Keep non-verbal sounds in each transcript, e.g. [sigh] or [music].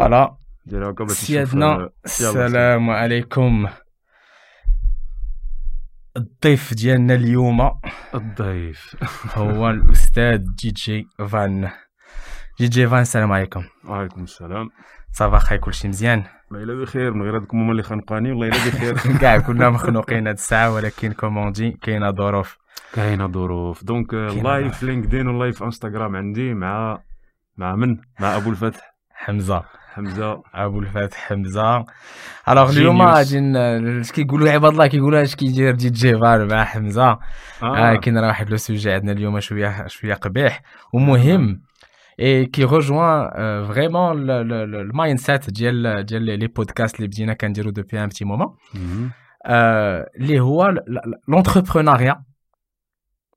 voilà سيادنا السلام عليكم الضيف ديالنا اليوم الضيف هو الاستاذ جي جي فان جي جي فان السلام عليكم وعليكم السلام ça va خاي كلشي مزيان والله الا بخير من غير هذوك هما اللي خنقاني والله الا بخير كاع كنا مخنوقين هاد الساعة ولكن comme on dit كاينة ظروف كاينة ظروف donc live LinkedIn و live Instagram عندي مع مع من مع ابو الفتح حمزه حمزة ابو الفتح حمزة. alors اليوم. غادي اش كيقولوا عباد الله كيقولوا اش كيدير جي جي فان مع حمزة. آه. كاين راه واحد le sujet عندنا اليوم شوية شوية قبيح. ومهم et qui rejoint vraiment ال mindset ديال ديال les podcasts اللي بدينا كنديرو depuis un petit moment. اللي هو l'entrepreneuriat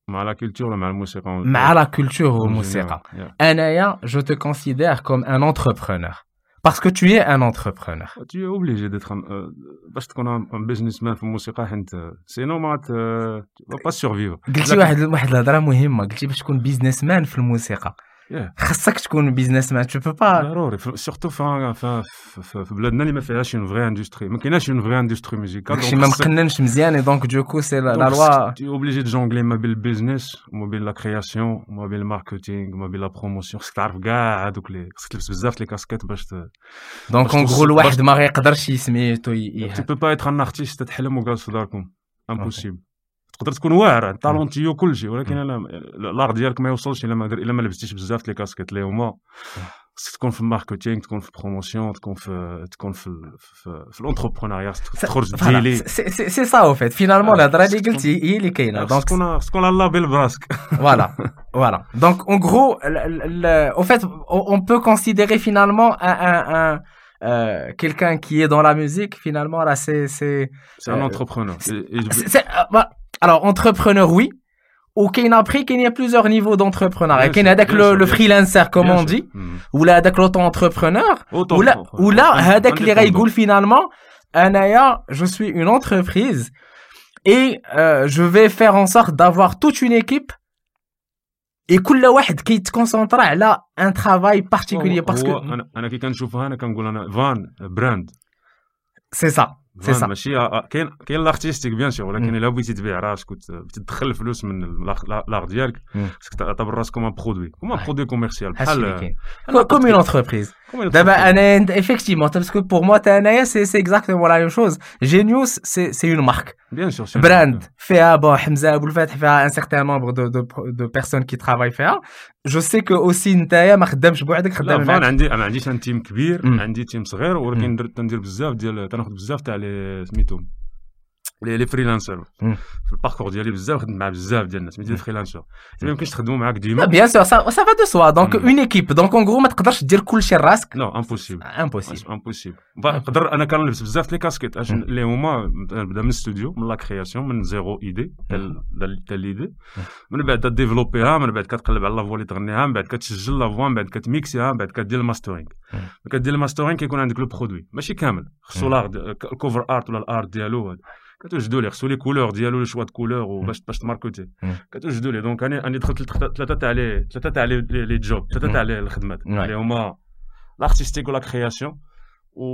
مع la culture ولا مع الموسيقى؟ مع la culture والموسيقى. أنايا je te considère comme un entrepreneur. Parce que tu es un entrepreneur. Tu es obligé d'être un, euh, باش تكون ان businessman في الموسيقى حيت sinon ما tu peux pas survivre قلتي واحد واحد الهضره مهمه قلتي باش تكون businessman في الموسيقى Yeah. خاصك تكون businessman tu peux pas ضروري. surtout في في بلادنا اللي ما فيهاش une vraie industrie ما كايناش une vraie industrie musicale داكشي ما مقننش مزيان donc du coup c'est là où obligé de jongler ما بين ال business وما بين la création وما بين ال marketing وما بين la promotion خصك تعرف كاع هذوك اللي خصك تلبس بزاف les casquettes باش. donc en gros الواحد ما غيقدرش يسميتو ي- Tu يه- peux pas être un artiste تحلم وجالس في داركم impossible تقدر تكون واعر talentueux كلشي ولكن أنا ال art ديالك ما يوصلش إلا ما در... إلا ما لبستيش بزاف les casquettes اللي هما. خصك تكون في ال marketing تكون في ال promotion تكون في تكون في في, في الانتربرونيا تخرج فوالا، ديلي سي- سي سي سا أو فيت فينالمون آه، الهضره اللي خصك قلتي هي اللي كاينة خصك دونك تكون خصك تكون على اللابيل براسك [laughs] Voilà, voilà. Donc, en gros, le- le- le- au fait, on, on peut considérer finalement un, un, un, euh, quelqu'un qui est dans la musique, finalement, là, c'est, c'est, C'est un Euh, entrepreneur. Et- et je- c'est- c'est- euh, bah, alors, entrepreneur, oui. Ou qu'il y a après, qu'il y a plusieurs niveaux d'entrepreneuriat. Bien Qu'il y a sûr, avec bien le, sûr, le bien freelancer, comme Bien on sûr. dit, Mhm. ou là, avec l'auto-entrepreneur, Autant- ou là, autant- ou là, indépendant. avec les règles finalement, Anaya, je suis une entreprise et euh, je vais faire en sorte d'avoir toute une équipe et كل واحد كيتكونسونطرا على un travail particulier هو- parce هو que انا انا كي كنشوفها انا كنقول انا فان براند c'est ça فان ça ماشي. آه، كاين كاين الارتيستيك بيان سور ولكن. إلا بغيتي تبيع راسك وت- تدخل الفلوس من l'art ديالك. خصك تعتبر راسك comme produit comme produit commercial بحال كاين comme une entreprise. comme دابا أنا effectivement parce que pour moi حتانايا c'est c'est exactement la même chose. Genius c'est c'est une marque. bien sûr brand فيها bon حمزه ابو الفتح فيها un certain nombre de de de personnes qui travaillent فيها je sais que aussi نتايا ما خدامش بوحدك لا خدام فان معاك عندي أنا ما عنديش un team كبير مم. عندي تيم صغير ولكن درت تندير بزاف ديال تناخذ بزاف تاع les سميتهم les les freelancers مم. في ال parcours ديالي بزاف خدمت مع بزاف ديال الناس ملي des freelancers ما يمكنش تخدموا معاك لا ديما bien sûr ça ça va de soi. Donc Mm. une équipe. Donc en gros ما تقدرش دير كلشي لراسك نو امبوسيبل impossible. امبوسيبل نقدر أنا كنلبس بزاف les casquettes اش اللي هما نبدا من الاستوديو من la création من zéro idée تاع l'idée من بعد développer يها من بعد كتقلب على la voix اللي تغنيها من بعد كتسجل la voix من بعد كتميكسيها من بعد كدير ال mastering مم. كدير ال mastering كيكون عندك le produit ماشي كامل خصو ال cover art ولا ال art ديالو. كتوجدوا ليه خصو les couleurs ديالو le choix de couleurs وباش باش ت marketer. كتوجدوا ليه donc أنا أنا دخلت ثلاثة تاع لي ثلاثة تاع لي لي لي جوب ثلاثة. تاع لي الخدمات. اللي هما l'artistique و la création و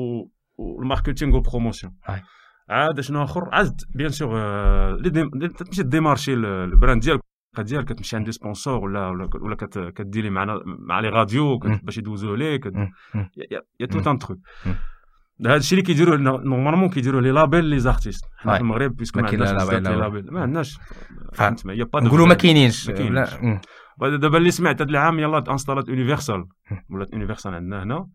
وال marketing وال promotion Ouais. عاد شنو اخر عاد bien sûr les les- تمشي démarcher ال- ال brand ديالك ديالك كتمشي عند sponsor ولا ولا كديري معنا مع les radios. باش يدوزوه ليك مم. مم. Il y a tout un truc. هذا الشيء اللي كيديروا normalement كيديروا les labels les artistes حنا. في المغرب parce que ما ما عندناش بزاف les la label ما عندناش. فهمت با نقولوا ما كاينينش. ما دابا اللي سمعت هذا العام يلاه installer ات Universal ولات Universal عندنا هنا.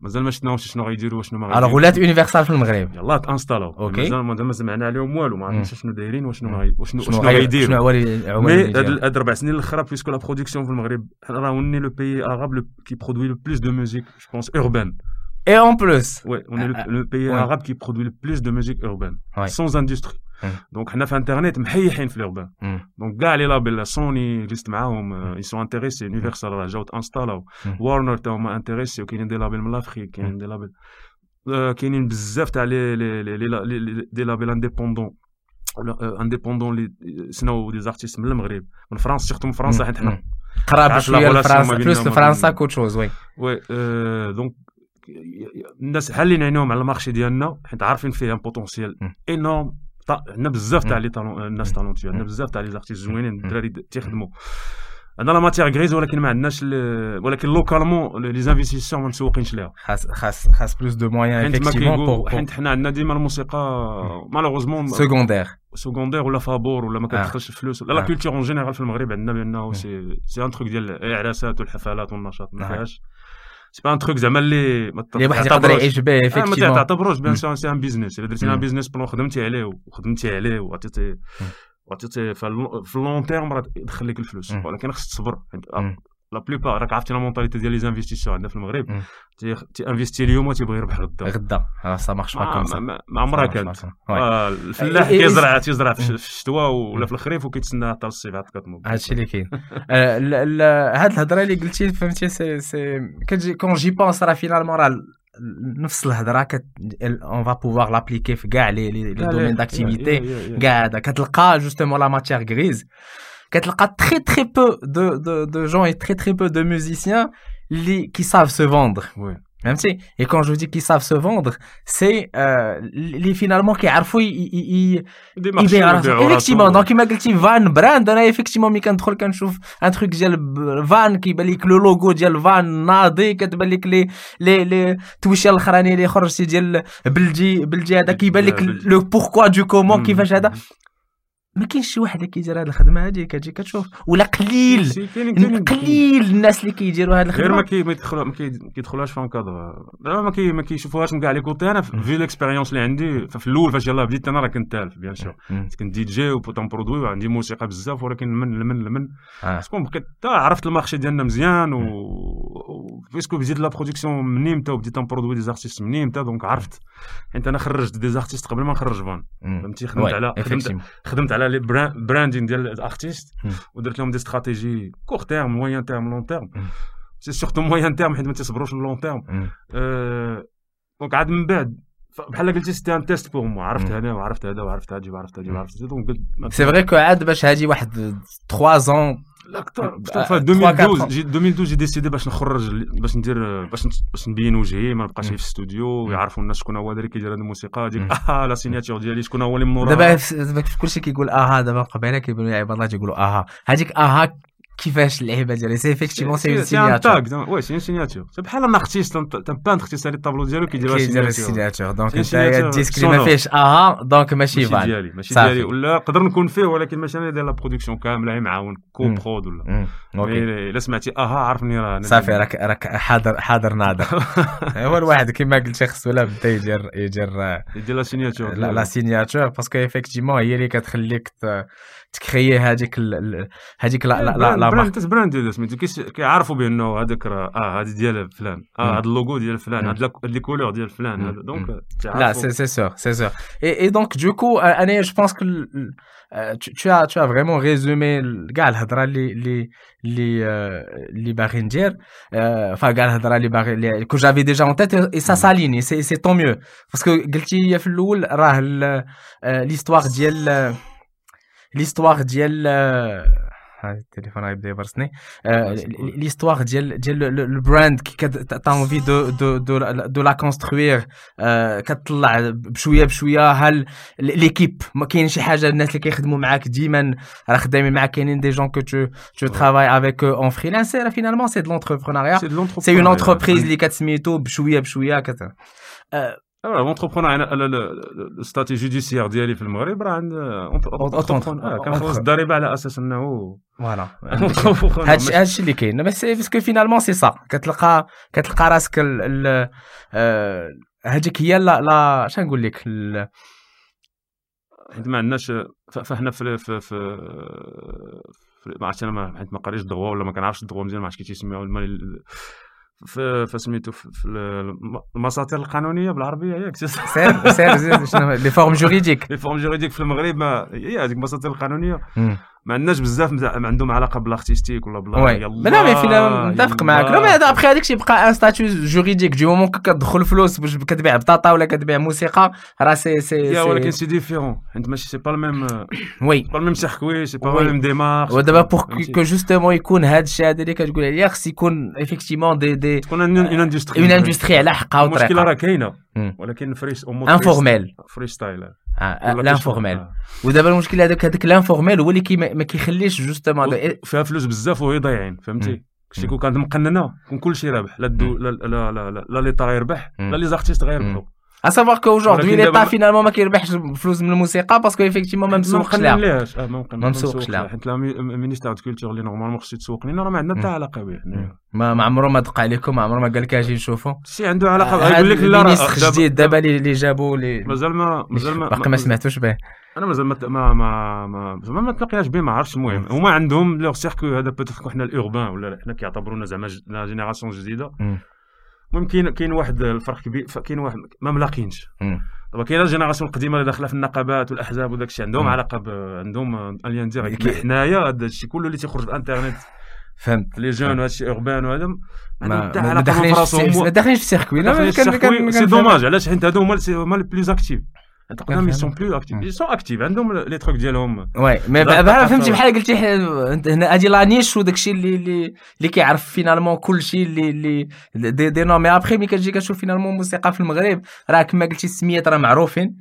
مازال ما شفناهمش شنو غيديروا وشنو ما alors غيديروا. ولات Universal في المغرب. يلاه ت installer او OK. مازال ما سمعنا عليهم والو ما عرفناش شنو دايرين وشنو ما غي- وشنو شنو شنو شنو غيديروا. هو اللي mais؟ هاد هاد ربع سنين الاخرى parce que la production في المغرب حنا راه on est le pays arabe qui produit le plus de musique je pense urbaine. Et en plus Ouais, on est Ah, le, le pays ouais. arabe qui produit le plus de musique urbaine, Ouais. sans industrie. Mm. Donc, on a fait Internet, محيحين في l'urbain. Mm. Donc, كاع les labels, Sony, جلست معاهم, euh, ils sont intéressés, Universal, راه جاو ت installer او, Mm. Warner تا هما intéressés, وكاينين des labels من l'Afrique, كاينين des labels آه، كاينين بزاف تاع les les les les les- des labels indépendants indépendants اللي signer او des artistes من المغرب من فرنسا surtout من فرنسا حيت حنا قراب عارف شوية لا relation لفرنسا plus بيننا وما لفرنسا بين- quelque chose oui oui آه، donc الناس حالين عينيهم على ال marché ديالنا؟ حيت عارفين فيه un potentiel énorme عندنا بزاف تاع les الناس talentueux عندنا بزاف تاع les artistes زوينين الدراري تيخدموا. عندنا la matière grise ولكن ما عندناش ولكن localement les investisseurs ما مسوقينش ليها. خاص خاص خاص plus de moyens effectivement حيت حنا عندنا ديما الموسيقى malheureusement secondaire secondaire ولا فابور ولا ما كتدخلش الفلوس la la culture en général في المغرب عندنا بأنه c'est c'est un truc ديال الاعراسات والحفلات والنشاط ما فيهاش. c'est pas un truc زعما اللي واحد يقدر يعيش به effectivement ما تعتبروش bien c'est un business الا درتي un business plan خدمتي عليه وخدمتي عليه وعطيتي وعطيتي في ال long terme راه يدخل لك الفلوس. ولكن خصك تصبر. la plupart راك عرفتي la mentalité ديال les investisseurs عندنا في المغرب. تي investir اليوم تيبغي يربح غدا. غدا ça marche pas comme ça ما عمرها كانت. الفلاح كيزرع تيزرع في الشتوا ولا في الخريف وكيتسنى حتى الصيف عاد كتنوض. هادشي اللي كاين. هاد الهضرة اللي قلتي فهمتي c'est c'est quand j'y pense راه finalement راه نفس الهضرة. qu'on va pouvoir l'appliquer في كاع les domaines d'activité كاع هذا. كتلقى justement la matière grise كتلقى très très peu de de de gens et très très peu de musiciens اللي كي ساف سو فوندر فهمتي اي كون جو دي كي ساف سو فوندر سي اللي فينالمون كيعرفوا يبيعوا ايفيكتيمون دونك كيما قلتي فان براند أنا ايفيكتيمون ملي كندخل كنشوف ان تروك ديال فان كيبان لك لو لوغو ديال فان ناضي كتبان لك لي لي لي تويشه الاخراني اللي خرجتي ديال بلجي بلجي هذا كيبان لك لو بوركوا دو كومون كيفاش هذا ما كاينش شي واحد اللي كيدير هذه الخدمة هذه كتجي كتشوف ولا قليل. قليل الناس اللي كيديروا هذه الخدمة. غير ما كي ما كيدخلوهاش في كادر. ما كي ما كيشوفوهاش من كاع les côtés أنا في l'expérience اللي عندي في الأول فاش يلاه بديت أنا راه كنت تالف bien sûr كنت DJ و beatmaker produit وعندي موسيقى بزاف ولكن من من من parce que بقيت عرفت ال marché ديالنا مزيان و parce que بديت la production من نيمتا وبديت ن produire des artistes من نيمتا donc عرفت. حيت أنا خرجت des artistes قبل ما نخرج فان فهمتي؟ خدمت على خدمت على les branding ديال ال artistes ودرت لهم des stratégies court terme moyen terme long terme c'est surtout moyen terme حيت ما تيصبروش long terme donc عاد من بعد بحال قلتي c'était un test pour moi عرفت هذا وعرفت هذا وعرفت هذا وعرفت هذا وعرفت هذا. donc c'est vrai que عاد باش هادي واحد 3 زون لا أكثر في 2012 j'ai 2012 j'ai décidé باش نخرج باش ندير باش باش نبين وجهي ما نبقاش في الاستوديو يعرفوا الناس شكون هو اللي كيدير هذه الموسيقى هذيك آه la signature ديالي شكون هو اللي من دابا دابا كلشي كيقول آها دابا قبيلة كيقولوا يا عباد الله تيقولوا آها. هذيك آها كيفاش اللعيبه ديالي c'est effectivement c'est signature oui c'est signature c'est بحال un artiste un peintre تيسالي الطابلو ديالو كيدير ال signature donc انت ال disque اللي ما فيهش أها donc ماشي فان ديالي ماشي ديالي ولا نقدر نكون فيه ولكن ماشي أنا داير la production كامله معاون co-prod ولا الا سمعتي أها عرفني راه صافي راك راك حاضر حاضر ناضر هو الواحد كيما قلت خصو ولا بدا يدير يدير يدير la signature la signature parce que effectivement هي اللي كتخليك ت créer هذيك هذيك la la la brand brand سميتو. كيعرفوا بأنه هذاك راه آه هذه ديال فلان. آه هذا اللوغو ديال فلان. هاد les couleurs ديال فلان. هذا donc là c'est c'est sûr c'est sûr et donc du coup أنا je pense que tu as tu as vraiment résumé كاع الهضرة اللي اللي اللي اللي باغي ندير. Enfin كاع الهضرة اللي باغي que j'avais déjà en tête et ça s'aligne c'est c'est tant mieux parce que قلتي في الأول راه l'histoire ديال l'histoire ديال هاي التليفون غيبدا يبرسني l'histoire ديال ديال ال brand que t'as envie de de de de la construire كتطلع بشوية بشوية. هل l'équipe ما كاين شي حاجة الناس اللي كيخدموا معاك ديما راه خدامين معاك كاينين des gens que tu tu travailles avec en freelance راه finalement c'est de l'entrepreneuriat c'est une entreprise اللي كتسميتو بشويه بشويه كت entrepreneur أنا ال stratégie judiciaire ديالي في المغرب. راه عند entrepreneur كنخلص الضريبه على أساس انه voilà هادشي هادشي اللي كاين بس parce que finalement c'est ça كتلقى كتلقى راسك هذيك هي لا لا شنو نقول لك حيت ما عندناش فاحنا في في في ما عرفتش أنا حيت ما قريتش الدغوا ولا ما كنعرفش الدغوا مزيان ما عرفتش كيف تيسميوها. في فسميتو في المساطر القانونية بالعربية ياك. [laughs] سير سير شنو les formes [laughs] juridiques. les formes juridiques في المغرب ما هي هذيك المساطر القانونية. ما عندناش بزاف عندهم علاقة ب l'artistique ولا بلا oui. لا mais فينا نتفق معاك. لا mais هذا ابخي هذاك الشيء بقى un statut juridique du moment كتدخل فلوس باش كتبيع بطاطا ولا كتبيع موسيقى راه c'est c'est يا ولكن c'est différent حيت ماشي c'est pas le même oui. pas le même circuit c'est pas la même démarche ودابا pour que justement يكون هذا الشيء هذا اللي كتقول عليه خص يكون effectivement des des تكون une industrie une industrie على حقها وطريقها المشكلة راه كاينة. ولكن très informel freestyle l'informel ودابا المشكل هذاك هذاك l'informel هو اللي ما كيخليش justement فيها فلوس بزاف وهي ضايعين فهمتي؟ كشي كون كانت مقننة كون كلشي رابح لا لا لا لا لا l'État غيربح لا les artistes غيربحوا À savoir qu'aujourd'hui, l'État finalement ما كيربحش فلوس من الموسيقى parce que effectivement ما مسوقش لها ما ما مسوقش لها حيت ال ministère de culture اللي normalement خصو يتسوق لنا راه ما عندنا حتى علاقه به ما ما عمره ما دق عليكم ما عمره ما قال لك أجي نشوفوا شي عنده علاقه يقول لك لا راه جديد دابا اللي جابوا اللي مازال ما مازال ما باقي ما سمعتوش به أنا مازال ما ما ما ما, ما تلاقيناش به ما عرفتش المهم هما عندهم leur circuit هذا peut-être حنا ال urbain ولا حنا كيعتبرونا زعما génération جديده المهم كاين كاين واحد الفرق كبير كاين واحد ما ملاقينش. دابا كاينة ال génération القديمة اللي داخلة في النقابات والأحزاب وداك الشيء عندهم علاقة ب... عندهم un lien direct حنايا هذا الشيء كله اللي تيخرج في الإنترنت فهمت. les jeunes وهذا الشيء urbain وهذا ما داخلينش ما داخلينش في ال circuit c'est dommage علاش؟ حيت هادو هما les plus actifs تقدم sont plus actifs sont actifs عندهم les trucs ديالهم oui mais فهمتي بحال قلتي هنا هادي la niche وداك الشيء اللي اللي اللي كيعرف finalement كل شيء اللي اللي de, de nous mais après ملي كتجي كتشوف finalement موسيقى في المغرب راه كما قلتي السميات راه معروفين.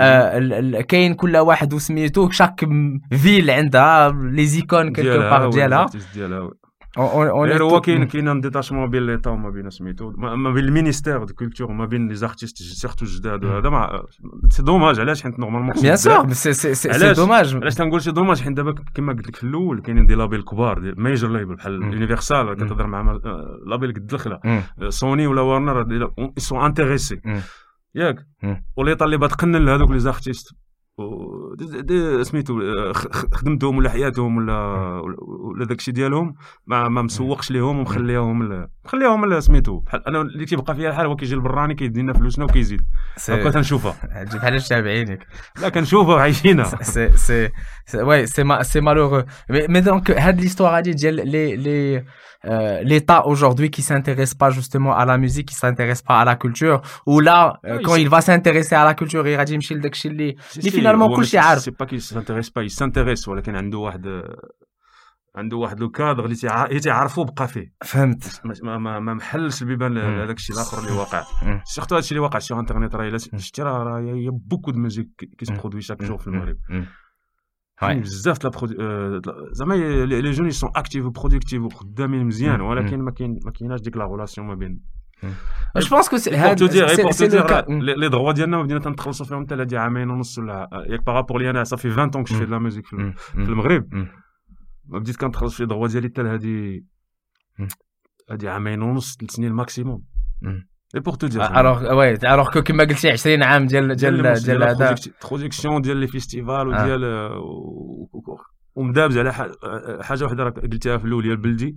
آه كاين كل واحد وسميتو chaque ville عندها les icônes quelque part ديالها. غير هو كاين كاين un détachement بين l'État وما بين سميتو ما بين ال ministère de culture وما بين les artistes surtout جداد وهذا c'est dommage علاش حيت normalement bien sûr c'est c'est c'est dommage علاش تنقول c'est dommage حيت دابا كما قلت لك في الأول كاينين des labels كبار major label بحال يونيفرسال كتهضر مع لابيل قد الخلا سوني ولا ورنر sont intéressés ياك و l'État اللي بتقنن لهذوك les artistes سميتو خدمتهم ولا حياتهم ولا ولا داكشي ديالهم ما ما مسوقش ليهم ومخليهم مخليهم سميتو. بحال أنا اللي تيبقى فيها الحال هو كيجي البراني كيدي لنا فلوسنا وكيزيد. هكا تنشوفها. بحال الشعب عينك لا كنشوفها وعايشينها. [laughs] سي سي وي سي سي مالوغو mais donc هاد l'histoire هادي ديال لي لي Euh, l'État aujourd'hui qui s'intéresse pas justement à la musique, qui s'intéresse pas à la culture, ou là, quand il va s'intéresser à la culture, il va dire finalement كلشي عارف. Pas qu'il s'intéresse pas, il s'intéresse ولكن عنده واحد عنده واحد le cadre اللي تيعرفو بقى فيه. فهمت. ما ما, ما محلش البيبان لهذاك الشيء الآخر اللي واقع. surtout هذا الشيء اللي واقع sur internet راه شتي راه راه y a beaucoup de musique qui se produit chaque jour في المغرب. بزاف لا زعما les jeunes sont actifs و productifs وخدامين مزيان ولكن ما كاين ما كايناش ديك la relation ما بين je pense que هاد c'est les droits ديالنا بدينا تنخلصوا فيهم حتى هادي عامين ونص ولا ياك par rapport لي أنا صافي 20 طون كنت في la musique في المغرب ما بديت كنتخلص في droits ديالي حتى لهادي هادي عامين ونص ثلاث سنين maximum et pour te dire alors oui alors que كيما قلتي 20 عام ديال ديال ديال هذا production ديال les festivals وديال ومدابز على حاجة وحده راك قلتيها في الأول ديال بلدي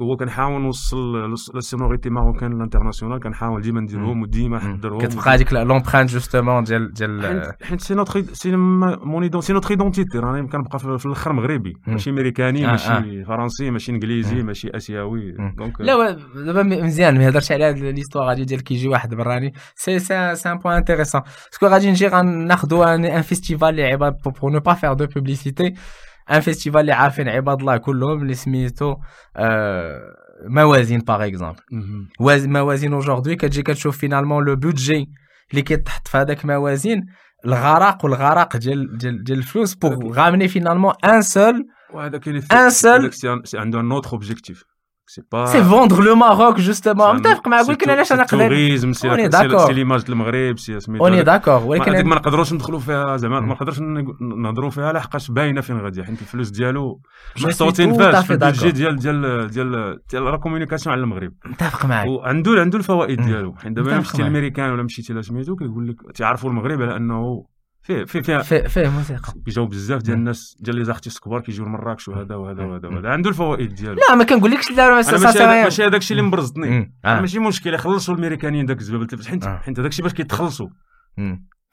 هو كنحاول نوصل ال sonorité marocaine l'international كنحاول ديما نديرهم وديما نحضرهم كتبقى هذيك l'empreinte justement ديال ديال حيت c'est notre c'est mon c'est notre identité راني كنبقى في الأخر مغربي. ماشي أمريكاني ماشي فرنسي ماشي إنجليزي ماشي آسيوي. donc لا دابا مزيان ما هضرتش على هذه l'histoire غادي ديال كيجي واحد براني c'est c'est c'est un point intéressant parce que غادي نجي غناخذوا un festival اللي عباد pour ne pas faire de publicité un festival اللي عارفين عباد الله كلهم اللي سميتو موازين par exemple موازين aujourd'hui كتجي كتشوف finalement le budget اللي كيتحط في هذاك موازين الغرق والغرق ديال ديال ديال الفلوس pour ramener finalement un seul وهذا كاين un seul عنده un autre objectif Maroc justement متفق معاك ولكن علاش أنا نقدر tourisme c'est c'est l'image المغرب سميتو on est d'accord ولكن ما نقدروش ندخلوا فيها زعما ما نقدرش نهضروا فيها لحقاش باينة فين غادي حيت الفلوس ديالو محطوطين فاش في البيدجي ديال ديال ديال ديال la communication على المغرب. متفق معاك. وعنده عنده الفوائد ديالو. حيت دابا مشيتي للامريكان ولا مشيتي لسميتو كيقول لك تعرفوا المغرب على أنه فيه فيه فيه فيه, فيه موسيقى. كيجاو بزاف ديال الناس ديال les artistes كبار كيجيو لمراكش وهذا وهذا وهذا وهذا. عنده الفوائد ديالو. لا ما كنقولكش لا ماشي ماشي هذاك الشيء اللي مبرزطني آه. ماشي مشكل يخلصوا الأمريكانيين داك الزبابل حيت حيت هذاك الشيء باش كيتخلصوا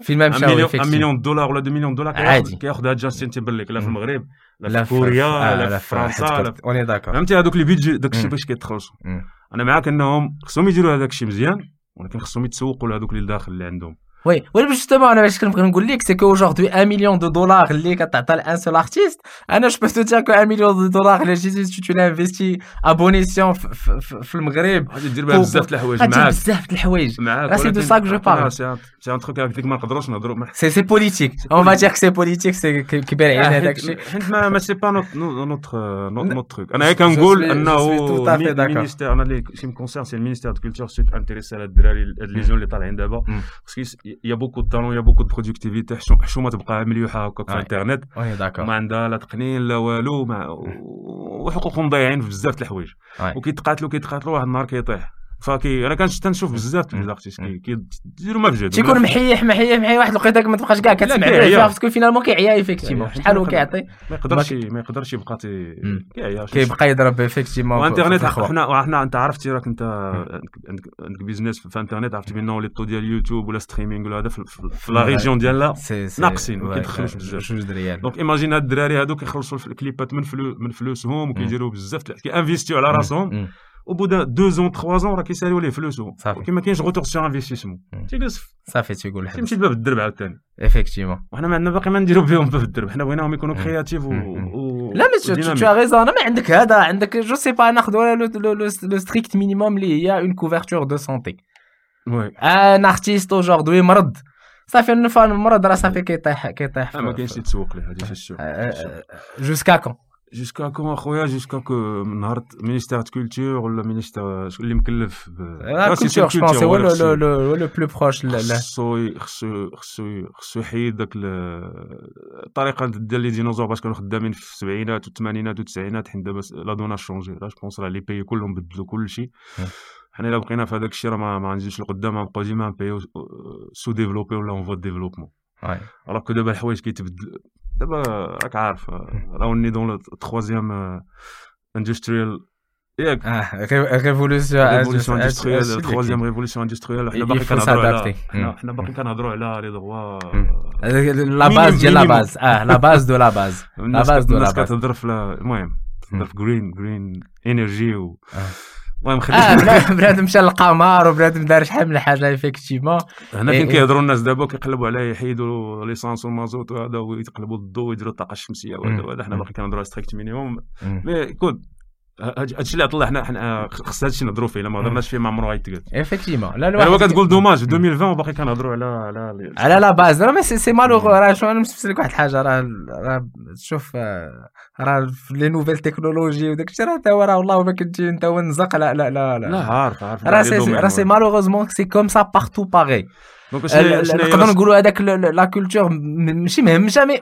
فين ما مشاو مليون دولار ولا 2 مليون دولار عادي. كياخذها جاستين تيمبرليك. لا في المغرب لا في كوريا لا في فرنسا on est d'accord فهمتي؟ هذوك les budgets داك الشيء باش كيتخلصوا أنا معاك أنهم خصهم يديروا هذاك الشيء مزيان ولكن خصهم يتسوقوا لهذوك اللي داخل اللي عندهم. oui oui justement أنا باش كنبغي نقول لك c'est que aujourd'hui 1 million de dollars اللي كتعطى ل un seul artiste أنا je peux te dire que 1 million de dollars اللي si tu l'investis à bon escient في المغرب غادي دير بها بزاف د الحوايج معاك بزاف د الحوايج معاك c'est de ça que je parle c'est un truc هكذاك ما نقدروش نهضروا c'est c'est politique on va dire que c'est politique c'est كبير علينا هذاك الشيء حيت ما ما c'est pas notre notre notre truc أنا هيك كنقول انه ال ministère أنا اللي شي me concerne c'est y a beaucoup talents y a beaucoup productivité حشومه تبقى مليوحه هكا في الانترنت ما عندها لا تقنين لا والو وحقوقهم ضايعين في بزاف د الحوايج وكيتقاتلوا كيتقاتلوا واحد النهار كيطيح فكي أنا كنت تنشوف بزاف les artistes كيديروا ما بجد تيكون محيح محيح محيح واحد الوقيته ما تبقاش كاع كتسمع فيه parce que finalement كيعيا effectivement شحال هو كيعطي؟ ما يقدرش ما يقدرش يبقى كيعيا كيبقى يضرب effectivement و internet حنا حنا انت عرفتي راك انت عندك business في انترنت عرفتي بان les taux ديال اليوتيوب ولا streaming ولا هذا في la région ديالها ناقصين ما كيدخلوش بزاف. donc imagine هاد الدراري هادو كيخلصوا الكليبات من فلوسهم وكيديروا بزاف كيانفيستيو على راسهم. De 2 ans 3 ans راه كيساليو ليه فلوسو. كيما كاينش retour sur investissement تيجلس. صافي تيقول حبس تمشي باب الدرب عاوتاني. effectivement وحنا ما عندنا باقي ما نديرو بهم باب الدرب. حنا بغيناهم يكونوا créatifs و, la mais tout raison ما عندك هذا عندك je sais pas ناخذ le strict minimum اللي هي une couverture de santé oui un artiste aujourd'hui مرض. صافي l'enfant المرض راه صافي كيطيح كيطيح ما كاينش يتسوق ليه هذه الشيء jusqu'à quand jusqu'à quand اخويا jusqu'à ce que نهار ministère de culture ولا ministère اللي مكلف la culture je pense هو le لو بلو بروش خصو خصو خصو خصو يحيد داك الطريقة ديال لي ديناصور باش كانوا خدامين في السبعينات والثمانينات والتسعينات حيت دابا لا دونا شونجي جو بونس راه لي بيي كلهم بدلوا كلشي حنا الا بقينا في هذاك الشيء راه ما غنزيدوش لقدام غنبقاو ديما بيو سو ديفلوبي ولا اون فوا ديفلوبمون الوغ كو دابا الحوايج كيتبدل دابا راك عارف راوني دون تخوازيام اندستريال ياك آه révolution révolution industrielle troisième révolution industrielle حنا باقي كنهضروا على حنا باقي كنهضروا على les droits la base ديال la base آه la base de la base la base de la base كتهضر في المهم تهضر في green green energy و المهم خلينا آه بنادم مشى للقمر وبنادم دار شحال من حاجة effectivement هنا فين كيهضروا الناس دابا؟ كيقلبوا على يحيدوا l'essence والمازوت وهذا ويتقلبوا الضوء ويديروا الطاقة الشمسية وهذا حنا باقي كنهضروا على strict minimum مي كود. هادشي اللي عطل حنا حنا خص هادشي نهضروا فيه. الا ما هضرناش فيه ما عمره غيتقاد ايفيكتيمون لا الواحد هو كتقول دوماج. 2020 وباقي كنهضروا على على على لا باز. راه سي سي مالوغ راه شو أنا نفس لك واحد الحاجة. راه راه شوف راه في لي نوفيل تكنولوجي وداك الشيء راه هو راه والله ما كنتي انت ونزق لا لا لا لا. عارف عارف. راه سي راه سي مالوغوزمون سي كوم سا بارتو باغي. نقدروا نقولوا هذاك لا كولتور ماشي مهمشه مي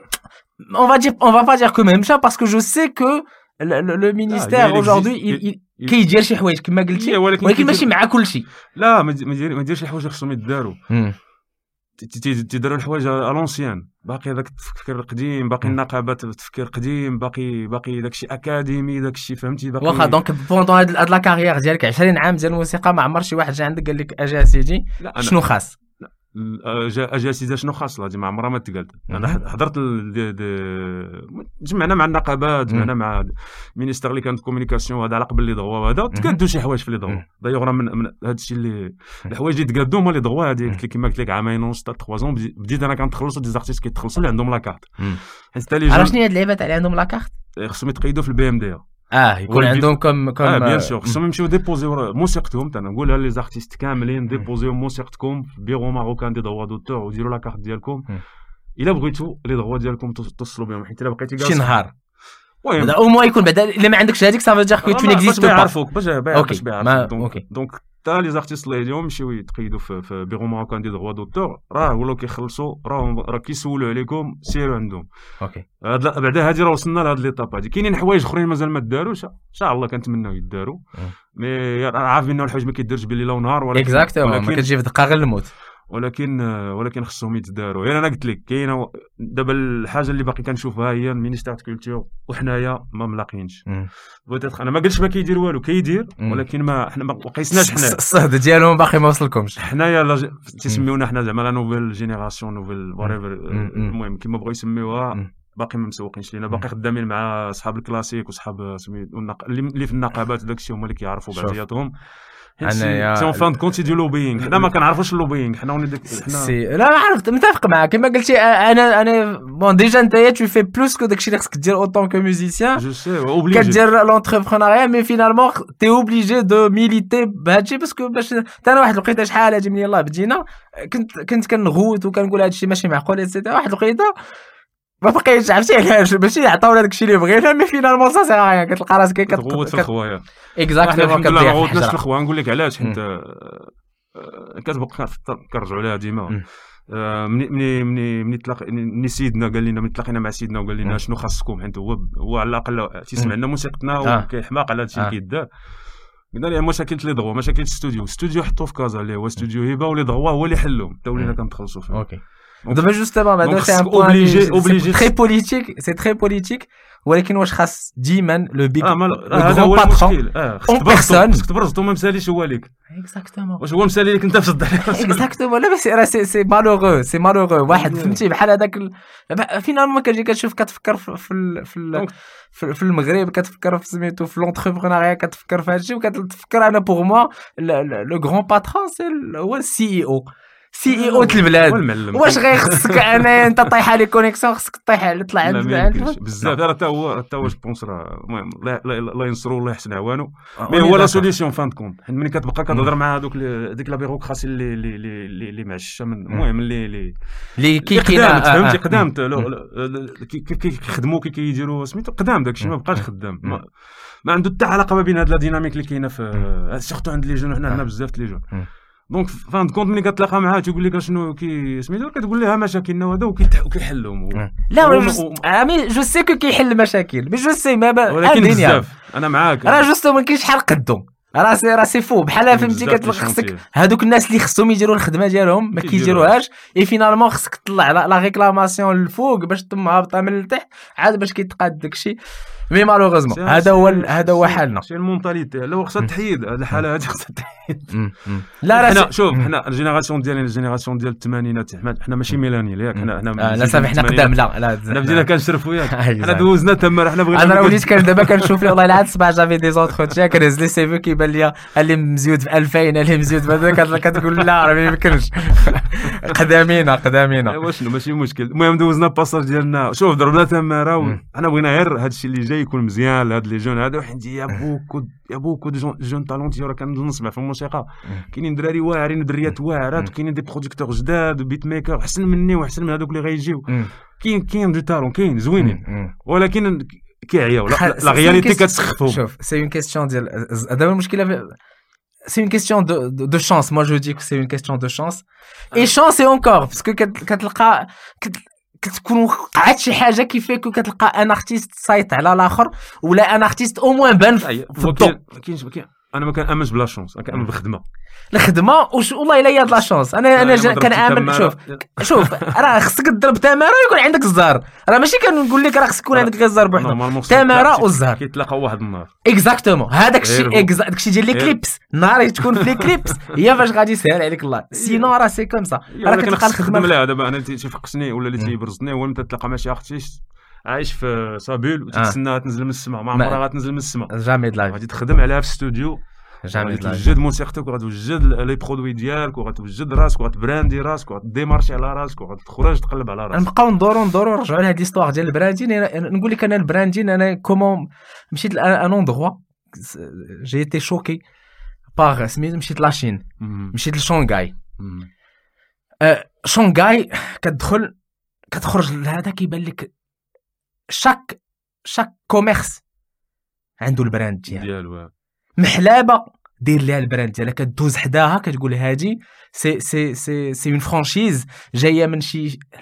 on va dire on va pas dire que مهمشه que je sais que le ministère aujourd'hui كيدير شي حوايج كما قلتي ولكن ماشي مع كل شيء. لا ما يديرش شي حوايج خصهم يداروا. تيداروا الحوايج à l'ancienne باقي هذاك التفكير القديم باقي النقابات التفكير القديم باقي باقي داك الشيء académie داك الشيء فهمتي؟ باقي واخا donc pendant هاد la carrière ديالك 20 عام ديال الموسيقى ما عمر شي واحد جا عندك قال لك أجي سيدي شنو خاص؟ اجازه شنو خاص هذه ما عمرها ما تقالت أنا حضرت جمعنا مع النقابات جمعنا مع المينيستر اللي كانت كومينيكاسيون هذا على قبل لي ضغوا هذا تقادوا شي حوايج في لي ضغوا دايوغ من, من هذا الشيء اللي الحوايج اللي تقادوا هما لي ضغوا هذه قلت لك كما قلت لك عامين ونص 3 زون بديت أنا كنتخلصوا دي زارتيست كيتخلصوا اللي عندهم لاكارت حيت علاش شنو هي اللعيبات اللي عندهم لاكارت خصهم يتقيدوا في البي ام دي آه يكون عندهم كم كم آه بيان سور خصهم يمشيو ديبوزيو موسيقتهم. نقولها لي زارتيست كاملين ديبوزيو موسيقتكم. في بيرو ماروكان دي دوا دوتور وديروا لا كارت ديالكم. إلا بغيتوا لي دغوا ديالكم توصلوا بهم. حيت إلا بقيتي شي نهار. المهم. أو موا يكون بعدا إلا ما عندكش هذيك ça va dire que tu n'existes pas باش يعرفوك باش يعرفوك. donc حتى les artistes الله يهديهم يمشيو يتقيدوا في, في Bureau marocain des droits d'auteur. راه ولاو كيخلصوا راه راه كيسولوا عليكم سيروا عندهم. أوكي. بعدا هادي راه وصلنا لهاد l'étape هادي. كاينين حوايج أخرين مازال ما داروش. إن شاء الله كنتمناو يداروا. mais عارف بان الحوايج ما كيدارش بالليل ونهار ولكن exactement ما كتجي في دقه غير الموت. ولكن ولكن خصهم يتداروا. يعني أنا قلت لك كاينة دابا الحاجة اللي باقي كنشوفها هي ال ministère culture وحنايا ما ملاقيينش. أنا ما قلتش ما كيدير والو كيدير ولكن ما حنا ما قيسناش حنا. الصهد ديالهم باقي ما وصلكمش. حنايا تيسميونا حنا زعما la nouvelle génération nouvelle وريفر المهم كيما بغاو يسميوها باقي ما مسوقينش. لينا باقي خدامين مع صحاب الكلاسيك وصحاب سميتو اللي في النقابات داك الشيء هما اللي كيعرفوا بعضياتهم. c'est en fin de compte du lobbying حنا ما كنعرفوش ال lobbying حنا ولي داك c'est là عرفت. متفق معاك. كما قلتي أنا أنا bon déjà انت tu fais plus que داكشي اللي خصك دير en tant que musicien je suis obligé كدير l'entrepreneuriat mais finalement t'es obligé de militer ب هادشي. parce que باش حتى أنا واحد الوقيته شحال هادي من يلاه بدينا كنت كنت كنغوت وكنقول هادشي ماشي معقول et cetera واحد الوقيته ما بقيتش عرفتي علاش ماشي عطاونا داكشي اللي بغينا mais finalement ça sert à rien كتلقى راسك كتغوت في الخوايا exactement كتضيع في غوتناش في الخوا نقول لك علاش حيت كتبقى كنرجعوا لها ديما. مني مني مني مني تلاقي مني سيدنا قال لنا مني تلاقينا مع سيدنا وقال لنا شنو خاصكم حيت هو هو على الأقل تيسمع لنا موسيقتنا وكيحماق على هادشي اللي كيدار. قلنا ليه مشاكل لي ضغوا مشاكل ستوديو ستوديو حطوه في كازا اللي هو ستوديو هبة ولي ضغوا هو اللي حلهم حتى ولينا كنتخلصوا فيه. أوكي. دابا justement بعدا c'est un point obligé obligé très politique c'est très politique ولكن واش خاص ديما لو بيك هذا هو المشكل en personne خصك تبرز وما مساليش هو ليك exactement واش هو مسالي لك انت في الصدر exactement لا بس راه c'est c'est malheureux c'est malheureux واحد فهمتي بحال هذاك finalement كتجي كتشوف كتفكر في في في المغرب كتفكر في سميتو في l'entrepreneuriat كتفكر في هادشي وكتفكر أنا pour moi le grand patron c'est هو ال CEO CEO البلاد واش غيخصك [laughs] أنا؟ أنت طايحة les connexions خصك طيح طلع عند بزاف. راه حتى هو حتى هو je pense راه. المهم الله ينصرو الله يحسن عوانو. mais هو la solution fin de compte ملي كتبقى كتهضر مع هذوك ديك la bureaucratie اللي اللي اللي اللي معشه المهم اللي اللي اللي فهمتي؟ قدامت. كيف كيخدموا كي كيديروا سميتو قدام داكشي ما بقاش خدام. ما عنده حتى علاقة ما بين هاد la dynamique اللي كاينة في surtout عند les jeunes. حنا عندنا بزاف les jeunes. donc fin de compte ملي كتلاقى معاه تيقول لك شنو كي سميتو كتقول لها مشاكلنا وهذا وكيحلهم لا mais je sais que كيحل المشاكل mais je sais ما ولكن بزاف أنا معاك راه juste ما كاينش شحال قدو راه سي راه سي فو بحال فهمتي كتلقى خصك هذوك الناس اللي خصهم يديروا الخدمه ديالهم ما كيديروهاش et finalement خصك تطلع la réclamation للفوق باش تم هابطه من التحت عاد باش كيتقاد داكشي mais malheureusement هذا هو هذا هو حالنا. c'est ال mentalité لا خصها تحيد هذه الحالة هذه خصها تحيد لا لا حنا شوف حنا ال génération ديالنا ال génération ديال الثمانينات حنا ماشي millennials ياك حنا حنا لا صافي حنا قدام لا لا حنا بدينا كنشرفوا ياك. [laughs] حنا دوزنا تما حنا بغينا أنا وليت كان دابا كنشوف والله العاد الصباح j'avais des entretiens كنهز les CV كيبان لي اللي مزيود في 2000 اللي مزيود في هذا كتقول لا راه ما يمكنش. [laughs] قدامينا قدامينا. ايوا شنو ماشي مشكل. المهم دوزنا ال passage ديالنا. شوف ضربنا تماره حنا بغينا غير هذا الشيء اللي جاي يكون مزيان لهاد les jeunes هادو. حيت y a beaucoup y a beaucoup jeunes, jeunes talentueux راه كنسمع في الموسيقى. كاينين دراري واعرين ودريات واعرات وكاينين des producteurs جداد و beatmaker أحسن مني وأحسن من هذوك اللي غيجيو. كاين كاين du talent كاين زوينين. ولكن كيعياو [laughs] la réalité كتسخفهم شوف c'est une question ديال دابا المشكلة c'est une question de, de, de, chance. Moi, je dis que c'est une question de chance. Et chance et encore, parce que كتلقى كتكون وقعت شي حاجه كيفيك كتلقى ان ارتيست سايط على الاخر ولا ان ارتيست او موان بان في الضوء أنا ما كنامنش ب la chance أنا كنامن بالخدمه الخدمه وش والله إلا هي la chance أنا أنا كنامن شوف شوف راه خصك تضرب تماره ويكون عندك الزهر. راه ماشي كنقول لك راه خصك يكون عندك غير الزهر بوحدو تماره والزهر. كيتلاقاو واحد النهار. exactement هذاك الشيء داك ديال l'éclipse النهار اللي تكون في l'éclipse هي فاش غادي يسهل عليك الله. sinon راه c'est comme ça راه كتلقى الخدمة. لا دابا. أنا اللي تيفقسني ولا اللي تيبرزني هو ملي تتلاقى مع شي artiste عايش في sa bulle وتتسناها تنزل من السماء ما عمرها غتنزل من السماء. jamais de la vie غادي تخدم عليها في الاستوديو غتوجد موسيقتك وغتوجد les produits ديالك وغتوجد راسك وغتبراندي راسك وغتديمارشي على راسك وغتخرج تقلب على راسك. نبقاو ندورو ندورو نرجعو لهاد l'histoire ديال ال branding. نقول لك أنا ال branding أنا comment مشيت un endroit j'ai été choqué par سميت مشيت la Chine مشيت لشونغاي شونغاي كتدخل كتخرج لهذا كيبان لك chaque chaque commerce عنده ال brand ديالو. محلابة دير ليها ال brand ديالها. كدوز حداها كتقول هادي c'est c'est c'est c'est une franchise جاية من شي لا.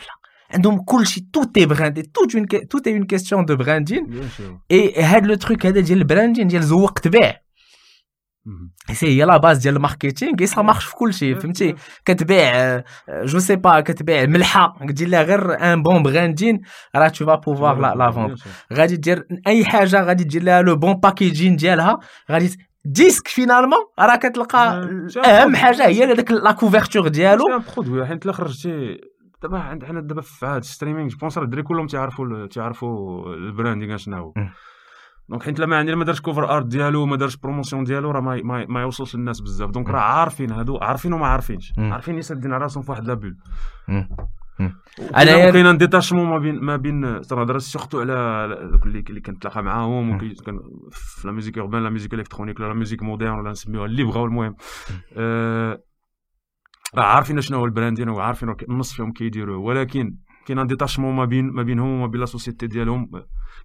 عندهم كلشي tout est brandé tout en tout est en question de branding et هاد le truc هذا ديال ال branding ديال زوق تبيع. c'est هي la base ديال ال marketing ça marche في كلشي فهمتي كتبيع je sais pas كتبيع ملحه دير لها غير un bon branding راه tu vas pouvoir la la vendre غادي دير اي حاجة غادي دير لها le bon packaging ديالها غادي ديسك finalement راه كتلقى اهم حاجة هي هذاك la couverture ديال le produit حيت الا خرجتي دابا حنا دابا في هذا ال streaming je pense الدراري كلهم تيعرفوا تيعرفوا ال branding شنو هو donc حيت لما عندي ما دارش cover art ديالو ما دارش promotion ديالو راه ما, ما, ما يوصلش للناس بزاف. donc راه عارفين هادو عارفين وما عارفينش. عارفين سادين على راسهم في واحد la bulle أنا كاين un détachement ما بين ما بين تنهضر surtout على اللي اللي كنتلاقى معاهم في la musique urbaine la musique électronique la musique moderne ولا نسميوها اللي بغاو المهم عارفين شنو هو ال branding وعارفين النص فيهم كيديروا ولكن كاين un détachement ما بين ما بينهم وما بين la société ديالهم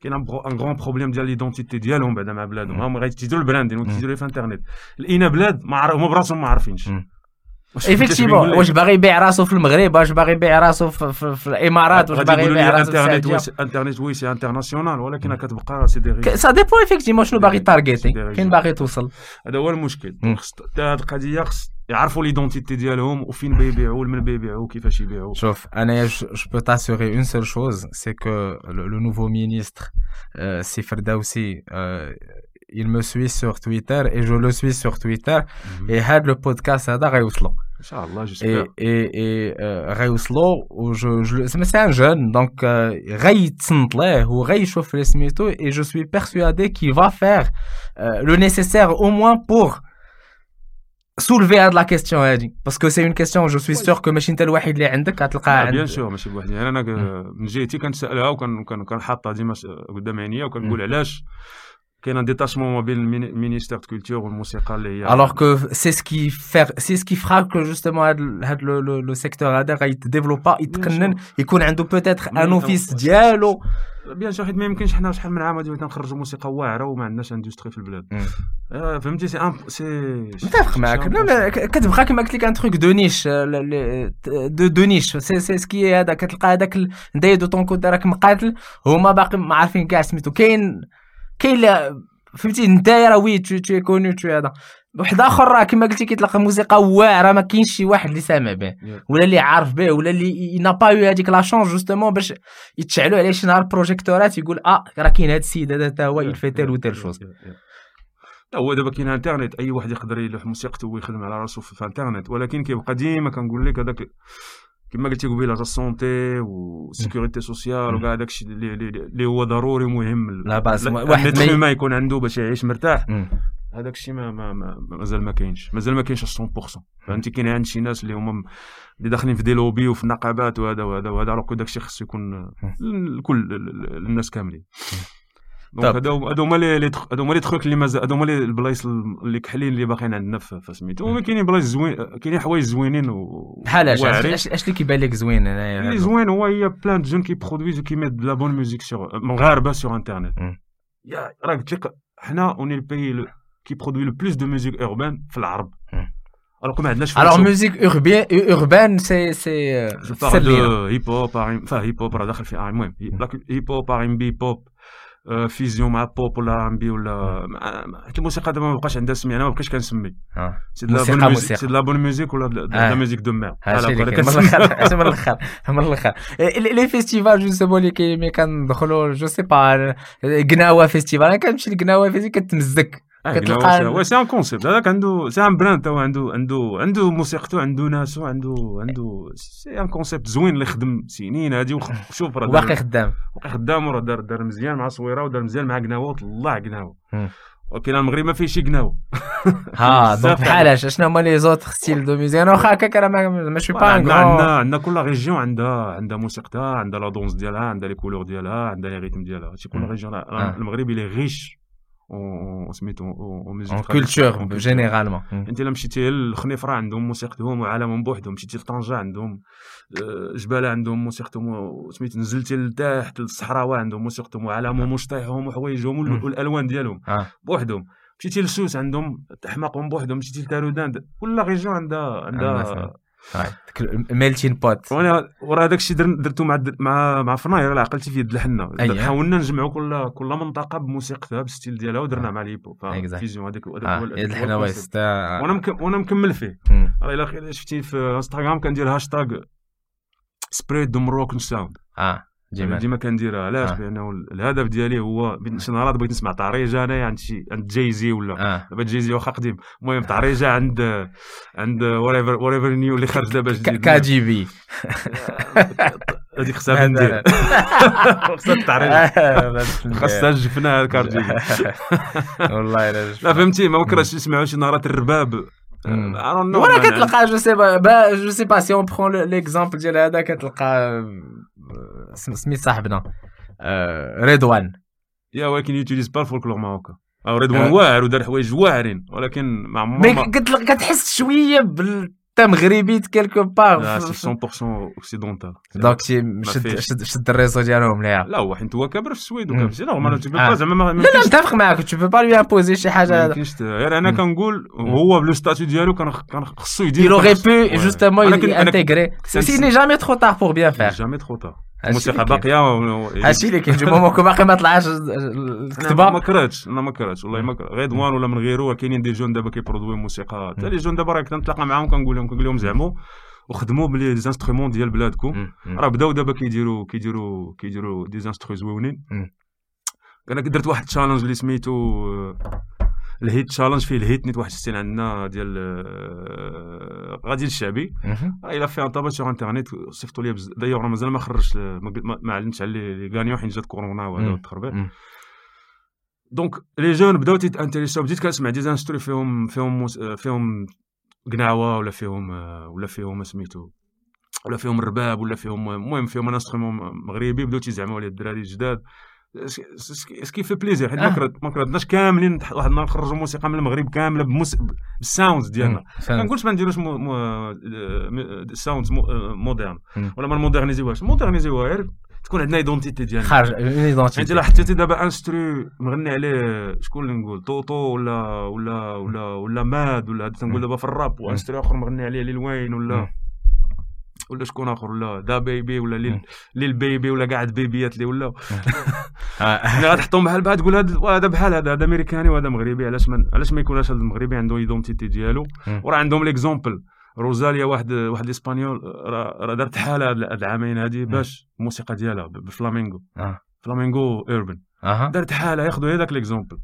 كاين un grand problème ديال l'identité ديالهم بعدا مع بلادهم هما غيتيديروا ال branding وتيديروا في انترنت لقينا بلاد ما هما براسهم ما عارفينش effectivement واش باغي يبيع راسو في المغرب واش باغي يبيع راسو في, في, في الإمارات واش باغي يبيع راسو في انترنت oui c'est international ولكن كتبقى c'est dé- ça dépend effectivement شنو باغي targeter فين باغي توصل. هذا هو المشكل. هذه القضية خص يعرفوا l'identité ديالهم وفين بيبيعوا لمن بيبيعوا وكيفاش يبيعوا. شوف أنا je peux t'assurer une seule chose c'est que le nouveau ministre سي فردوسي il me suit sur Twitter et je le suis sur Twitter. Et هذا le podcast هذا غيوصلو ان شاء الله j'espère et et غيوصلو و je c'est un jeune donc غيتصنت ليه وغيشوف لي سميتو et je suis persuadé qu'il va faire le nécessaire au moins pour solver هاد la question هادي parce que c'est une question je suis sûr que ماشي انت الوحيد اللي عندك غتلقاها عند bien sûr ماشي بوحدي أنا من جهتي كنسالها وكنحطها ديما قدام عينيا وكنقول علاش كاين un détachement ما بين ال ministère de culture والموسيقى اللي هي alors que c'est ce qui faire c'est ce qui fera que justement هاد هاد le secteur هذا غيت développer يتقنن يكون عنده peut-être un office ديالو bien sûr حيت ما يمكنش حنا شحال من عام غادي كنخرجوا موسيقى واعره وما عندناش industry في البلاد فهمتي سي سي متفق معاك لا كتبقى كما قلت لك un truc de niche de de niche c'est c'est ce que هذا كتلقى هذاك انت de ton côté راك مقاتل هما باقي ما عارفين كاع سميتو كاين كاين فهمتي انت راه oui tu connais tout هذا. واحد آخر راه كما قلتي كيتلقى موسيقى واعرة ما كاينش شي واحد اللي سامع به ولا اللي عارف به ولا اللي n'a pas eu هذيك la chance justement باش يتشعلوا عليه شي نهار بروجيكتورات يقول آه راه كاين هذا السيد هذا حتى هو il fait telle و telle chose هو دابا كاين انترنت أي واحد يقدر يلوح موسيقته ويخدم على راسو في انترنت ولكن كيبقى ديما كنقول لك هذاك كما قلتي قبيلة ال santé وال sécurité sociale وكاع داكشي اللي هو ضروري مهم لا بأس واحد ما يكون عنده باش يعيش مرتاح. هذاك الشيء ما, ما, ما مازال ما كاينش. مازال ما كاينش 100% فهمتي؟ كاين عند شي ناس اللي هما اللي داخلين في des lobbies وفي النقابات وهذا وهذا وهذا alors داك الشيء خصو يكون لكل الناس كاملين. donc هادو هادو هما لي هادو هما les trucs اللي مازال هادو هما البلايص اللي كحلين اللي باقيين عندنا في سميتو وما كاينين بلايص زوين كاينين حوايج زوينين و بحال اش اش اللي كيبان لك زوين اللي زوين هو هي plein de jeunes qui produisent و qui mettent la bonne musique sur مغاربه sur انترنت يا قلت لك حنا on est le pays qui produit le plus de musique urbaine في العرب Alors ما عندناش urbaine urbaine c'est c'est je parle de hip hop enfin hip hop راه داخل في المهم hip hop R&B pop fusion مع بوب ولا R&B ولا الموسيقى دابا ما بقاش عندها سمي أنا ما بقيتش كنسمي c'est de la bonne musique c'est de la bonne musique ولا la musique de merde من الآخر من الآخر من الآخر les festivals justement اللي كاين كندخلوا je sais pas قناوه festival أنا كنمشي لقناوه festival كتمزك كتلقى c'est un concept هذاك عنده c'est un brand هو عنده عنده عنده موسيقته عنده ناسو عنده عنده c'est un concept زوين اللي خدم سنين هادي وشوف راه باقي خدام باقي خدام وراه دار دار مزيان مع صويره ودار مزيان مع قناوه وطلع قناوه ولكن المغرب ما فيهش قناوه ها donc بحال شنو هما les autres styles de musique أنا واخا هكاك راه ماشي با عندنا عندنا كل région عندها عندها موسيقتها عندها la danse ديالها عندها les couleurs ديالها عندها les rythmes ديالها هادشي كل région المغرب اللي riche سميتو en culture généralement انت الا مشيتي للخنيفره عندهم موسيقتهم وعالمهم بوحدهم مشيتي لطنجه عندهم جبالة عندهم موسيقتهم سميت نزلتي لتحت للصحراء عندهم موسيقتهم وعالمهم وشطيحهم وحوايجهم والألوان ديالهم بوحدهم. مشيتي للسوس عندهم حماقهم بوحدهم مشيتي لتارودان كل région عندها عندها melting pot. وأنا وراه هذاك الشيء درتو مع مع مع فناير عقلتي في يد الحنه حاولنا نجمعوا كل كل منطقة بموسيقتها بال style ديالها ودرنا مع ال hip hop. fusion هذاك هذاك يد الحنه وأنا وأنا مكمل فيه. راه إلا شفتي في إنستغرام كندير hashtag spread the Moroccan sound آه. ديما. ديما كنديرها علاش؟ بانه الهدف ديالي هو شي نهار بغيت نسمع طريجة انايا عند شي عند جايزي ولا دابا جايزي واخا قديم. المهم طريجة عند عند وريفر وريفر نيو اللي خرج دابا جديد. كا جي بي هذيك خصها ندير [laughs] خصها التعريج خصها الجفنة الكارجي [laughs] والله لا فهمتي؟ ما كرهتش نسمعوا شي نهارات الرباب. ولا كتلقى جو سي با جو سي با سي اون برون ليكزومبل ديال هذا كتلقى سميت صاحبنا رضوان. يا ولكن utilise pas الفولكلور marocain رضوان واعر ودار حوايج واعرين ولكن ما عمرو كتحس شوية بال انت مغربي quelque part c'est 100% occidental donc شد شد شد ال réseau ديالهم ليها لا هو حيت هو كابر في السويد وكابر في normal tu peux pas زعما لا لا متفق معاك tu peux pas lui imposer شي حاجة غير أنا كنقول هو ب le statut ديالو كان خصو يدير il aurait pu justement intégrer. c'est n'est jamais trop tard pour bien faire. jamais trop tard. الموسيقى باقية هادشي اللي كاين moment باقي ما طلعش الكتبة. ما كرهتش أنا ما كرهتش والله ما كرهت غير دوان ولا من غيره كاينين des jeunes دابا كي produire موسيقى. حتى les jeunes دابا راه كنتلاقى معاهم كنقول لهم كنقول لهم زعموا وخدموا بلي les instruments ديال بلادكم. راه بداو دابا كيديروا كيديروا كيديروا des instrus زوينين أنا درت واحد ال challenge اللي سميتو الهيت challenge فيه الهيت نيت واحد السين عندنا ديال آه، غادي الشعبي il a fait un tabac sur internet صيفطوا لي دايوغ مازال ما خرجش ما علمتش على les gagnants حين جات كورونا وهذا التخربيق donc les jeunes بداو تيت intéressاو بديت كنسمع des instrus فيهم فيهم فيهم قناوة ولا فيهم آه، ولا فيهم سميتو ولا فيهم الرباب ولا فيهم المهم فيهم instrument مغربي بداو تيزعموا عليه الدراري الجداد. ce qui fait plaisir حيت آه. ما كرهناش كاملين واحد النهار نخرجوا موسيقى من المغرب كاملة بال sounds ديالنا. ما نقولش ما نديروش sounds modernes ولا ما ن modernisيوهاش modernisيوها غير تكون عندنا ايدونتيتي ديالنا. خارج identité انت الا حطيتي دابا instru مغني عليه شكون اللي نقول؟ طوطو ولا ولا ولا ولا ماد ولا تنقول دابا في الراب و instru آخر مغني عليه Lil Wayne ولا ولا شكون آخر؟ ولا DaBaby ولا ليل Lil Baby ولا قاعد بيبيات اللي ولاو حنا [laughs] غتحطهم بحال بحال تقول هذا بحال هذا هذا أمريكاني وهذا مغربي علاش ما علاش ما يكونش هذا المغربي عنده identité ديالو؟ وراه عندهم l'exemple روزاليا واحد واحد الاسبانيول راه دارت حالة هاد العامين هادي باش الموسيقى ديالها بالفلامينكو فلامينكو urbain دارت حالة ياخذوا هذاك ليكزومبل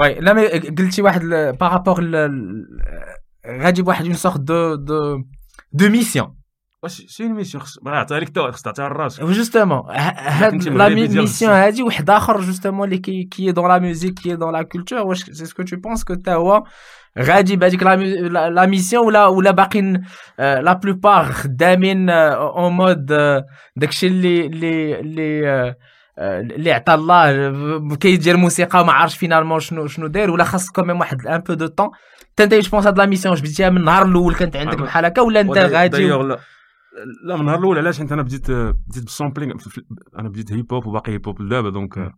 oui là mais قلتي واحد par rapport غادي بواحد une sorte de de de mission c'est une mission خص عطيها لك تو خص تعطيها لراسك justement هاد la mission هادي واحد اخر justement اللي qui qui dans la musique qui dans la culture واش c'est ce que tu penses que تا هو غادي بهذيك la mission ولا ولا باقيين la plupart خدامين en mode داكشي اللي اللي اللي اللي عطى الله كيدير موسيقى وما عارفش finalement شنو شنو داير ولا خاص quand même واحد un bout de temps انت je pense هاد la mission بديتيها من النهار الأول كانت عندك بحال هكا ولا انت غادي لا لا من النهار الأول علاش حيت أنا بديت بديت بال sampling أنا بديت hip hop وباقي hip hop لدابا donc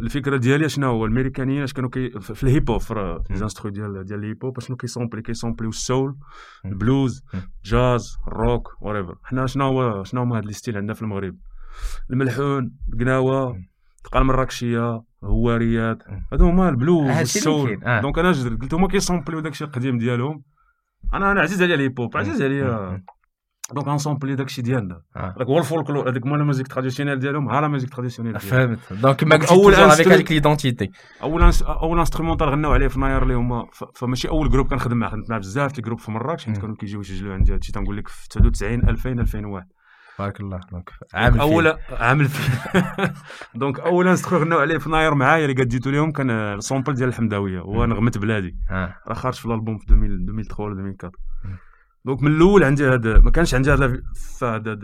الفكرة ديالي شنو هو الميريكانيين اش كانوا كي في ال hip hop في لي ديال ديال الهيب هوب شنو كيسامبلي كيسامبليو السول البلوز جاز الروك وريفر حنا شنو هو شنو هما هاد les styles عندنا في المغرب الملحون القناوه الدقة المراكشيه هواريات هادو هما ال blues وال soul. آه. donc أنا اش درت قلت هما كي sampleيو داكشي القديم ديالهم. أنا أنا عزيز عليا ال hip عزيز عليا. donc غن sampler داكشي ديالنا. هذاك هو الفولكلور هذاك هو la musique traditionnelle ديالهم ها la musique traditionnelle فهمت. donc ما قلتش أول هذيك هذيك l'identité أول أول instrumental غناو عليه فناير اللي هما فماشي أول groupe كنخدم معاه خدمت مع بزاف ال groupes في مراكش حيت كانوا كيجيو يسجلوا عندي هادشي تنقول لك في 99 2000 2001 بارك الله donc عام اول عام donc اول instru غناو عليه فناير معايا اللي قد جيتو لهم كان ال sample ديال الحمداوية. هو نغمه بلادي. راه خارج في الألبوم في 2003 ولا 2004 donc من الأول عندي هذا ما كانش عندي هذا هذا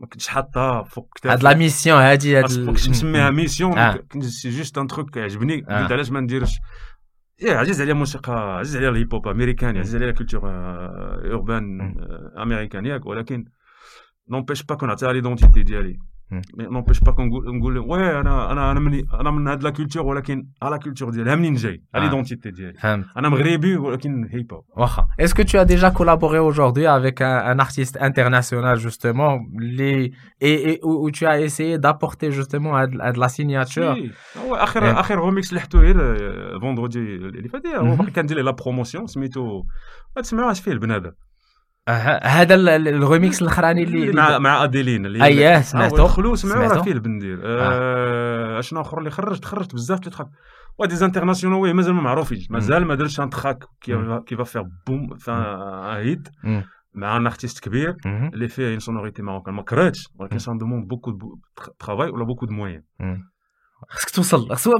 ما كنتش حاطها فوق كتاب. هاد la mission هادي هاد ما كنتش مسميها mission كنت c'est juste un truc عجبني قلت علاش ما نديرش؟ يا عزيز عليا الموسيقى عزيز عليا ال hip hop أمريكاني عزيز عليا ال culture urbaine américaine ياك ولكن n'empêche pas كنعطيها l'identité ديالي n'empêche pas كنقول نقول oui أنا أنا أنا من أنا من هاد la culture ولكن la culture ديالي منين جاي l'identité ديالي أنا مغربي ولكن hip hop واخا est-ce que tu as déjà collaboré aujourd'hui avec un, un artiste international justement les et, et où, où tu as essayé d'apporter justement à, à de la signature? هو اخر اخر روميكس اللي حطو غير vendredi اللي فات هو باقي كندير la promotion سميتو تسمعوها فيه البنادم هذا الريميكس الأخراني اللي مع مع أديلين اللي اييه سمعته خلوص معاه راه فيه البندير أشنو آخر اللي خرجت؟ خرجت بزاف tracks. و des internationals oui مازال ما معروفينش. مازال ما دارش un track qui va faire boum hit. مع un artiste كبير اللي فيه une sonorité marocaine ما كرهتش. ولكن ça demande beaucoup de travail ولا beaucoup de moyens خصك توصل. خصك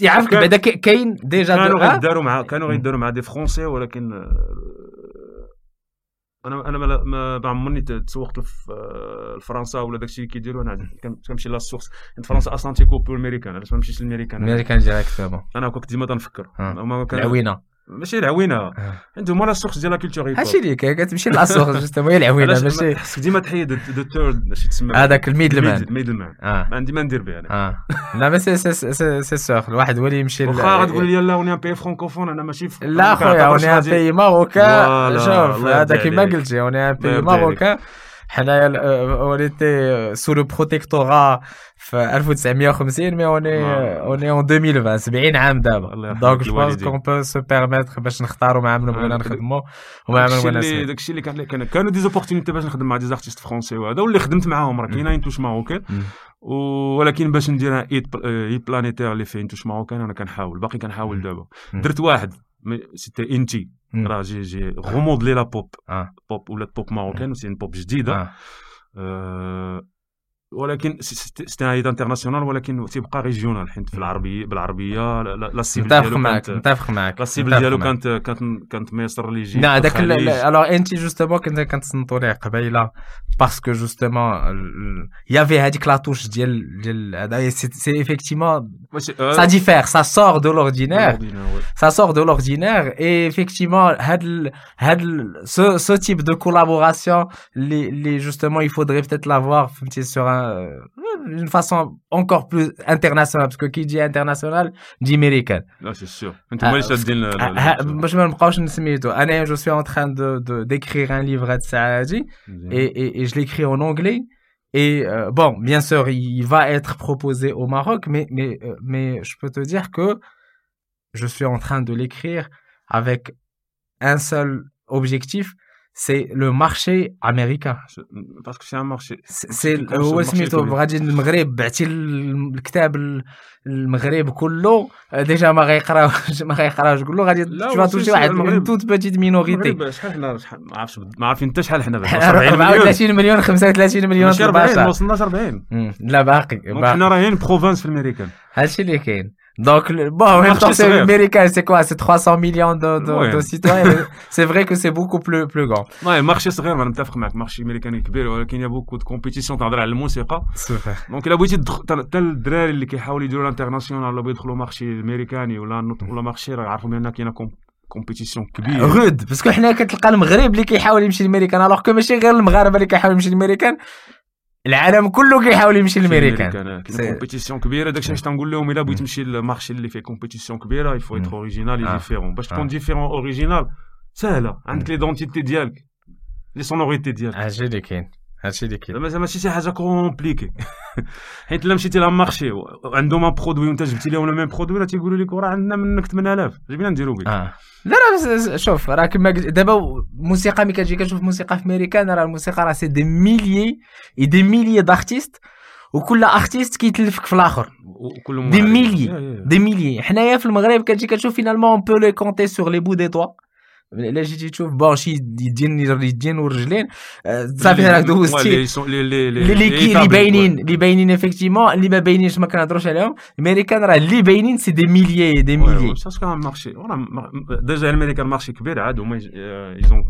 يعرفك بعدا كاين déjà كانوا غيداروا مع كانوا غيداروا مع des Français ولكن أنا أنا ما عمرني تسوقت لفرنسا ولا داكشي اللي كيديروا أنا كنمشي la source. فرنسا أصلا تي copiو الامريكان علاش ما نمشيش للأمريكان؟ الامريكان direct أنا كنت ديما تنفكر. العوينة. ماشي العوينة. آه. عندهم la source ديال la culture hip هادشي اللي كتمشي la source [laughs] justement هي العوينه ماشي خصك ديما تحيد دو تيرد اش تسمى هذاك ال middle man ال middle مان ما عندي ما ندير به أنا. آه. là mais c'est c'est c'est sûr الواحد هو اللي يمشي واخا غتقول لي لا on est un pays francophone أنا ماشي لا خويا on est un pays marocain شوف هذا كيما قلتي on est un pays marocain حنايا en sous le protectorat في 1950 مي اوني اوني اون 2020 70 عام دابا. donc je pense qu'on peut se permettre باش نختاروا مع من بغينا نخدموا ومع من بغينا نسمعوا. داكشي اللي كان كان كانوا des opportunités باش نخدم مع des artistes français وهذا واللي خدمت معاهم راه كاين touche marocaine ولكن باش ندير ايت ايت بلانيتير اللي فيه توش ماروكان أنا كنحاول باقي كنحاول دابا. درت واحد سيتي انتي راه جي جي غومودلي لا بوب بوب ولات بوب ماروكان سي بوب جديده ولكن سيتي ايد انترناسيونال ولكن تيبقى ريجيونال حيت في العربيه بالعربية لا سيبل متفق معك متفق معك لا سيبل ديالو كانت كانت كانت مصر اللي يجي لا هذاك الوغ انت جوستومون كنت كنتصنتوا ليه قبيلة parce que justement y avait هذيك la ديال ديال هذا c'est effectivement ça diffère ça sort de l'ordinaire ça sort de l'ordinaire et effectivement هاد هاد ce type de collaboration اللي اللي justement il faudrait peut-être l'avoir فهمتي sur d'une façon encore plus internationale parce que qui dit international dit américain. Là c'est sûr. Moi je suis en train de d'écrire un livre de Saadi et, et, je l'écris en anglais et euh, bon bien sûr il va être proposé au Maroc mais mais euh, mais je peux te dire que je suis en train de l'écrire avec un seul objectif c'est le marché américain. Parce que c'est un marché. C'est هو سميتو غادي المغرب بعتي الكتاب المغرب كله. déjà ما غيقراوش [laughs] ما غيقراوش. تقول له غادي تشوف toucher واحد من toute petite minorité. شحال حنا ما عرفتش ما عارفين حتى شحال حنا 34 [laughs] مليون. 35 مليون ماشي 40 ما وصلناش 40 لا باقي. حنا راهين province في الأمريكان. هادشي اللي كاين. Donc, bon, en même temps, c'est américain, c'est quoi C'est 300 millions de, de, ouais. de citoyens. c'est vrai que c'est beaucoup plus, plus grand. Ouais, marché صغير أنا متفق معك marché امريكاني كبير ولكن y a beaucoup de compétition تهضر على الموسيقى donc الا بغيتي حتى الدراري اللي كيحاولوا يديروا ال international ولا بيدخلوا marché الامريكاني ولا ولا marché راه يعرفوا بان كاينة compétition كبير غود parce que حنا كتلقى المغرب اللي كيحاول يمشي للامريكان alors que ماشي غير المغاربه اللي كيحاولوا يمشي للامريكان العالم كله كيحاول يمشي للميريكان compétition كبيرة. داكشي علاش تنقول لهم إلا بغيت تمشي لل marché اللي فيه كومبيتيسيون كبيره يفو être original et différent باش تكون différent original سهلة. عندك l'identité ديالك les sonorités ديالك. هادشي اللي كاين. هادشي اللي كاين. زعما ماشي شي حاجة compliquée. [laughs] حيت الا مشيتي لل marché عندهم un produit وانت جبتي لهم le même produit راه تيقولوا لك راه عندنا منك 8000 جبنا نديرو بك آه. لا لا شوف راه كما دابا الموسيقى ملي كتجي كتشوف موسيقى في امريكان راه الموسيقى راه c'est des milliers et des milliers d'artistes وكل artiste كيتلفك في الآخر. des milliers des milliers حنايا في المغرب كتجي كتشوف finalement on peut les compter sur les bouts des doigts الا جيتي تشوف bon شي يدين يدين ورجلين صافي راك دوزتي اللي اللي باينين اللي باينين effectivement اللي ما باينينش ما كنهضروش عليهم الامريكان راه اللي باينين c'est des milliers des milliers ça كان marché déjà الامريكان marché كبير عاد هما يزون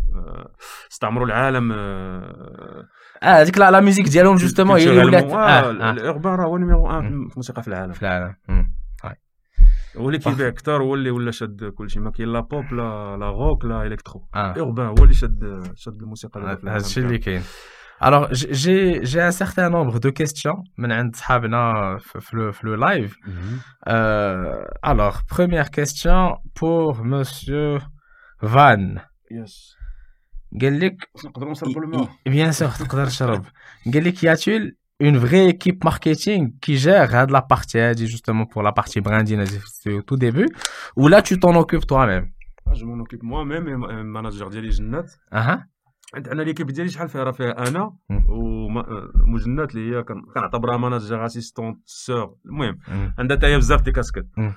استعمروا العالم آه هذيك la musique ديالهم justement هي اللي ولات ال urbain راه هو numéro 1 في الموسيقى في العالم في العالم هو اللي كيبيع أكثر هو اللي ولا شاد كلشي ما كاين la pop la la rock لا électro آه. urbain هو اللي شاد شاد الموسيقى هذا الشيء اللي كاين Alors, j'ai, j'ai un certain nombre de questions في le live. Euh, alors, première question pour monsieur Van. Yes. قال لك نقدروا نشربوا الماء bien sûr تقدر تشرب قال لك ياتول une vraie équipe marketing qui gère hein, de la partie, justement pour la partie branding au tout début, ou là tu t'en occupes toi-même je m'en occupe moi-même ال manager ديالي جنات أها عندنا l'équipe ديالي شحال فيها راه فيها أنا مم. ومجنات اللي هي كن- كنعتبرها manager assistante sur المهم مم. عندها حتى هي بزاف des casquettes مم.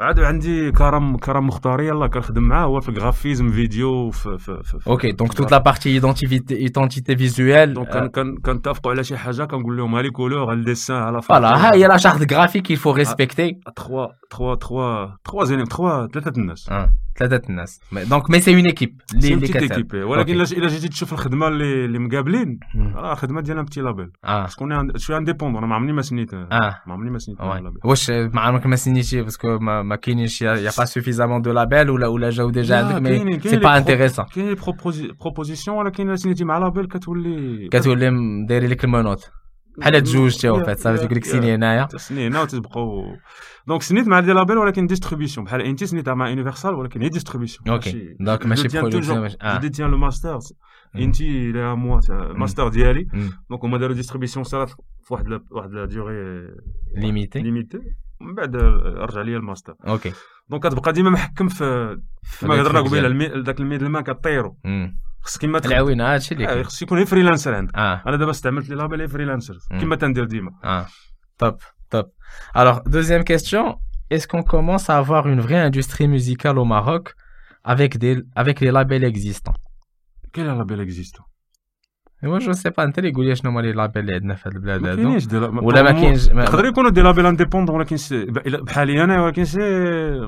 عاد عندي كرم كرم مختاري يلاه كنخدم معاه هو في ال graphisme vidéo في في في okay donc toute la partie identité identité visuelle donc كنتفقوا على شي حاجة كنقول لهم ها les couleurs ها ال dessin ها la voilà ها هي la charte graphique il faut respecter. تخوا تخوا تخوا تخوا زين تخوا ثلاثة الناس ثلاثة الناس donc mais c'est une équipe اللي اللي équipe ولكن. الا جيتي تشوف الخدمه اللي اللي مقابلين. راه الخدمه ديالنا petit label أنا شوية indépendant ما عمرني ما signé-ت ما عمرني ما سنيت واش مع عمرك ما سينيتي parce que ما, ما كاينينش y a pas suffisamment de labels ولا ولا جاو déjà عندك mais c'est pas intéressant كاين لي بروبوزيسيون ولكن الا سنيتي مع لابيل كتولي كتولي م- داير لك المونوت بحال تزوجتي أو فات صافي تقول لك سيني هنايا تسني هنا وتبقاو دونك سنيت مع دي لابيل ولكن ديستريبيسيون بحال انت سنيتها مع يونيفرسال ولكن هي ديستريبيسيون أوكي دونك ماشي برودكسيون ماشي جو آه ديتيان لو ماستر مم. انت اللي موا الماستر ديالي مم. دونك هما داروا ديستريبيسيون صارت في واحد لا- واحد لا ديوري ليميتي ليميتي ومن بعد رجع لي الماستر. أوكي. دونك كتبقى ديما محكم في كما لي هضرنا قبيلة داك الميدل مان كطيرو. خص كيما العوينة هادشي اللي آه، كاين. خص يكون فريلانسر عندك. آه. أنا دابا استعملت لي لابيل مم. كيما تندير ديما. top, top. Alors, deuxième question. Est-ce qu'on commence à avoir une vraie industrie musicale au Maroc avec, des, avec les labels existants? كاين لابيل اكزيستو Moi, je sais pas, انت اللي قول لي شنو هما لي لابels اللي عندنا في هاد البلاد ما هادو كاينينش دي لا- ولا ما كاينش ما- يقدر يكونوا des labels indépendants ولكن c'est- بحالي أنا ولكن سي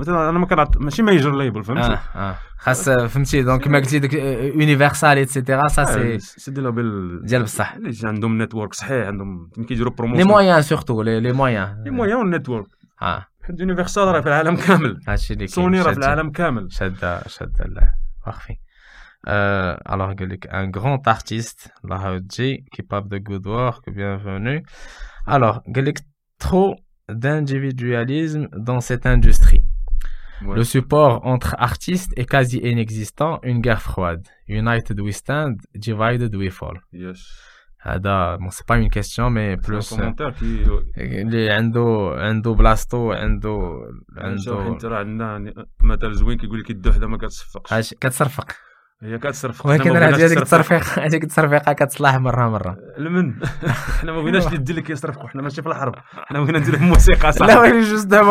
أنا ما كنعط ماشي major label فهمتي آه خاص فهمتي donc كما قلتي ديك يونيفرسال et cetera ça آه، سي سي دي لابيل ديال بصح اللي عندهم network صحيح عندهم كيديروا les promotions moyens surtout les les moyens les moyens وال network آه حيت يونيفرسال راه في العالم كامل هادشي اللي كاين سوني راه في العالم كامل شادة شادة لا parfait. Euh, alors, قال لك un grand artiste, Lahaoji, capable de good work, bienvenue. Alors, قال لك trop d'individualisme dans cette industrie. Ouais. Le support entre artistes est quasi inexistant, une guerre froide. United we stand, divided we fall. يس هذا bon, c'est pas une question mais plus كومونتير كي اللي عنده عنده بلاصتو عنده عنده عنده انت راه عندنا مثل زوين كيقول لك يد وحده ما كتصفقش هاش- كتصرفق هي كتصرفق ولكن بغيناش هذيك. التصرفيق هذيك التصرفيقه كتصلح مرة مرة. المن [laughs] حنا ما بغيناش [laughs] ندير لك يصرفقوا حنا ماشي في الحرب. حنا بغينا ندير موسيقى صح. لا ولكن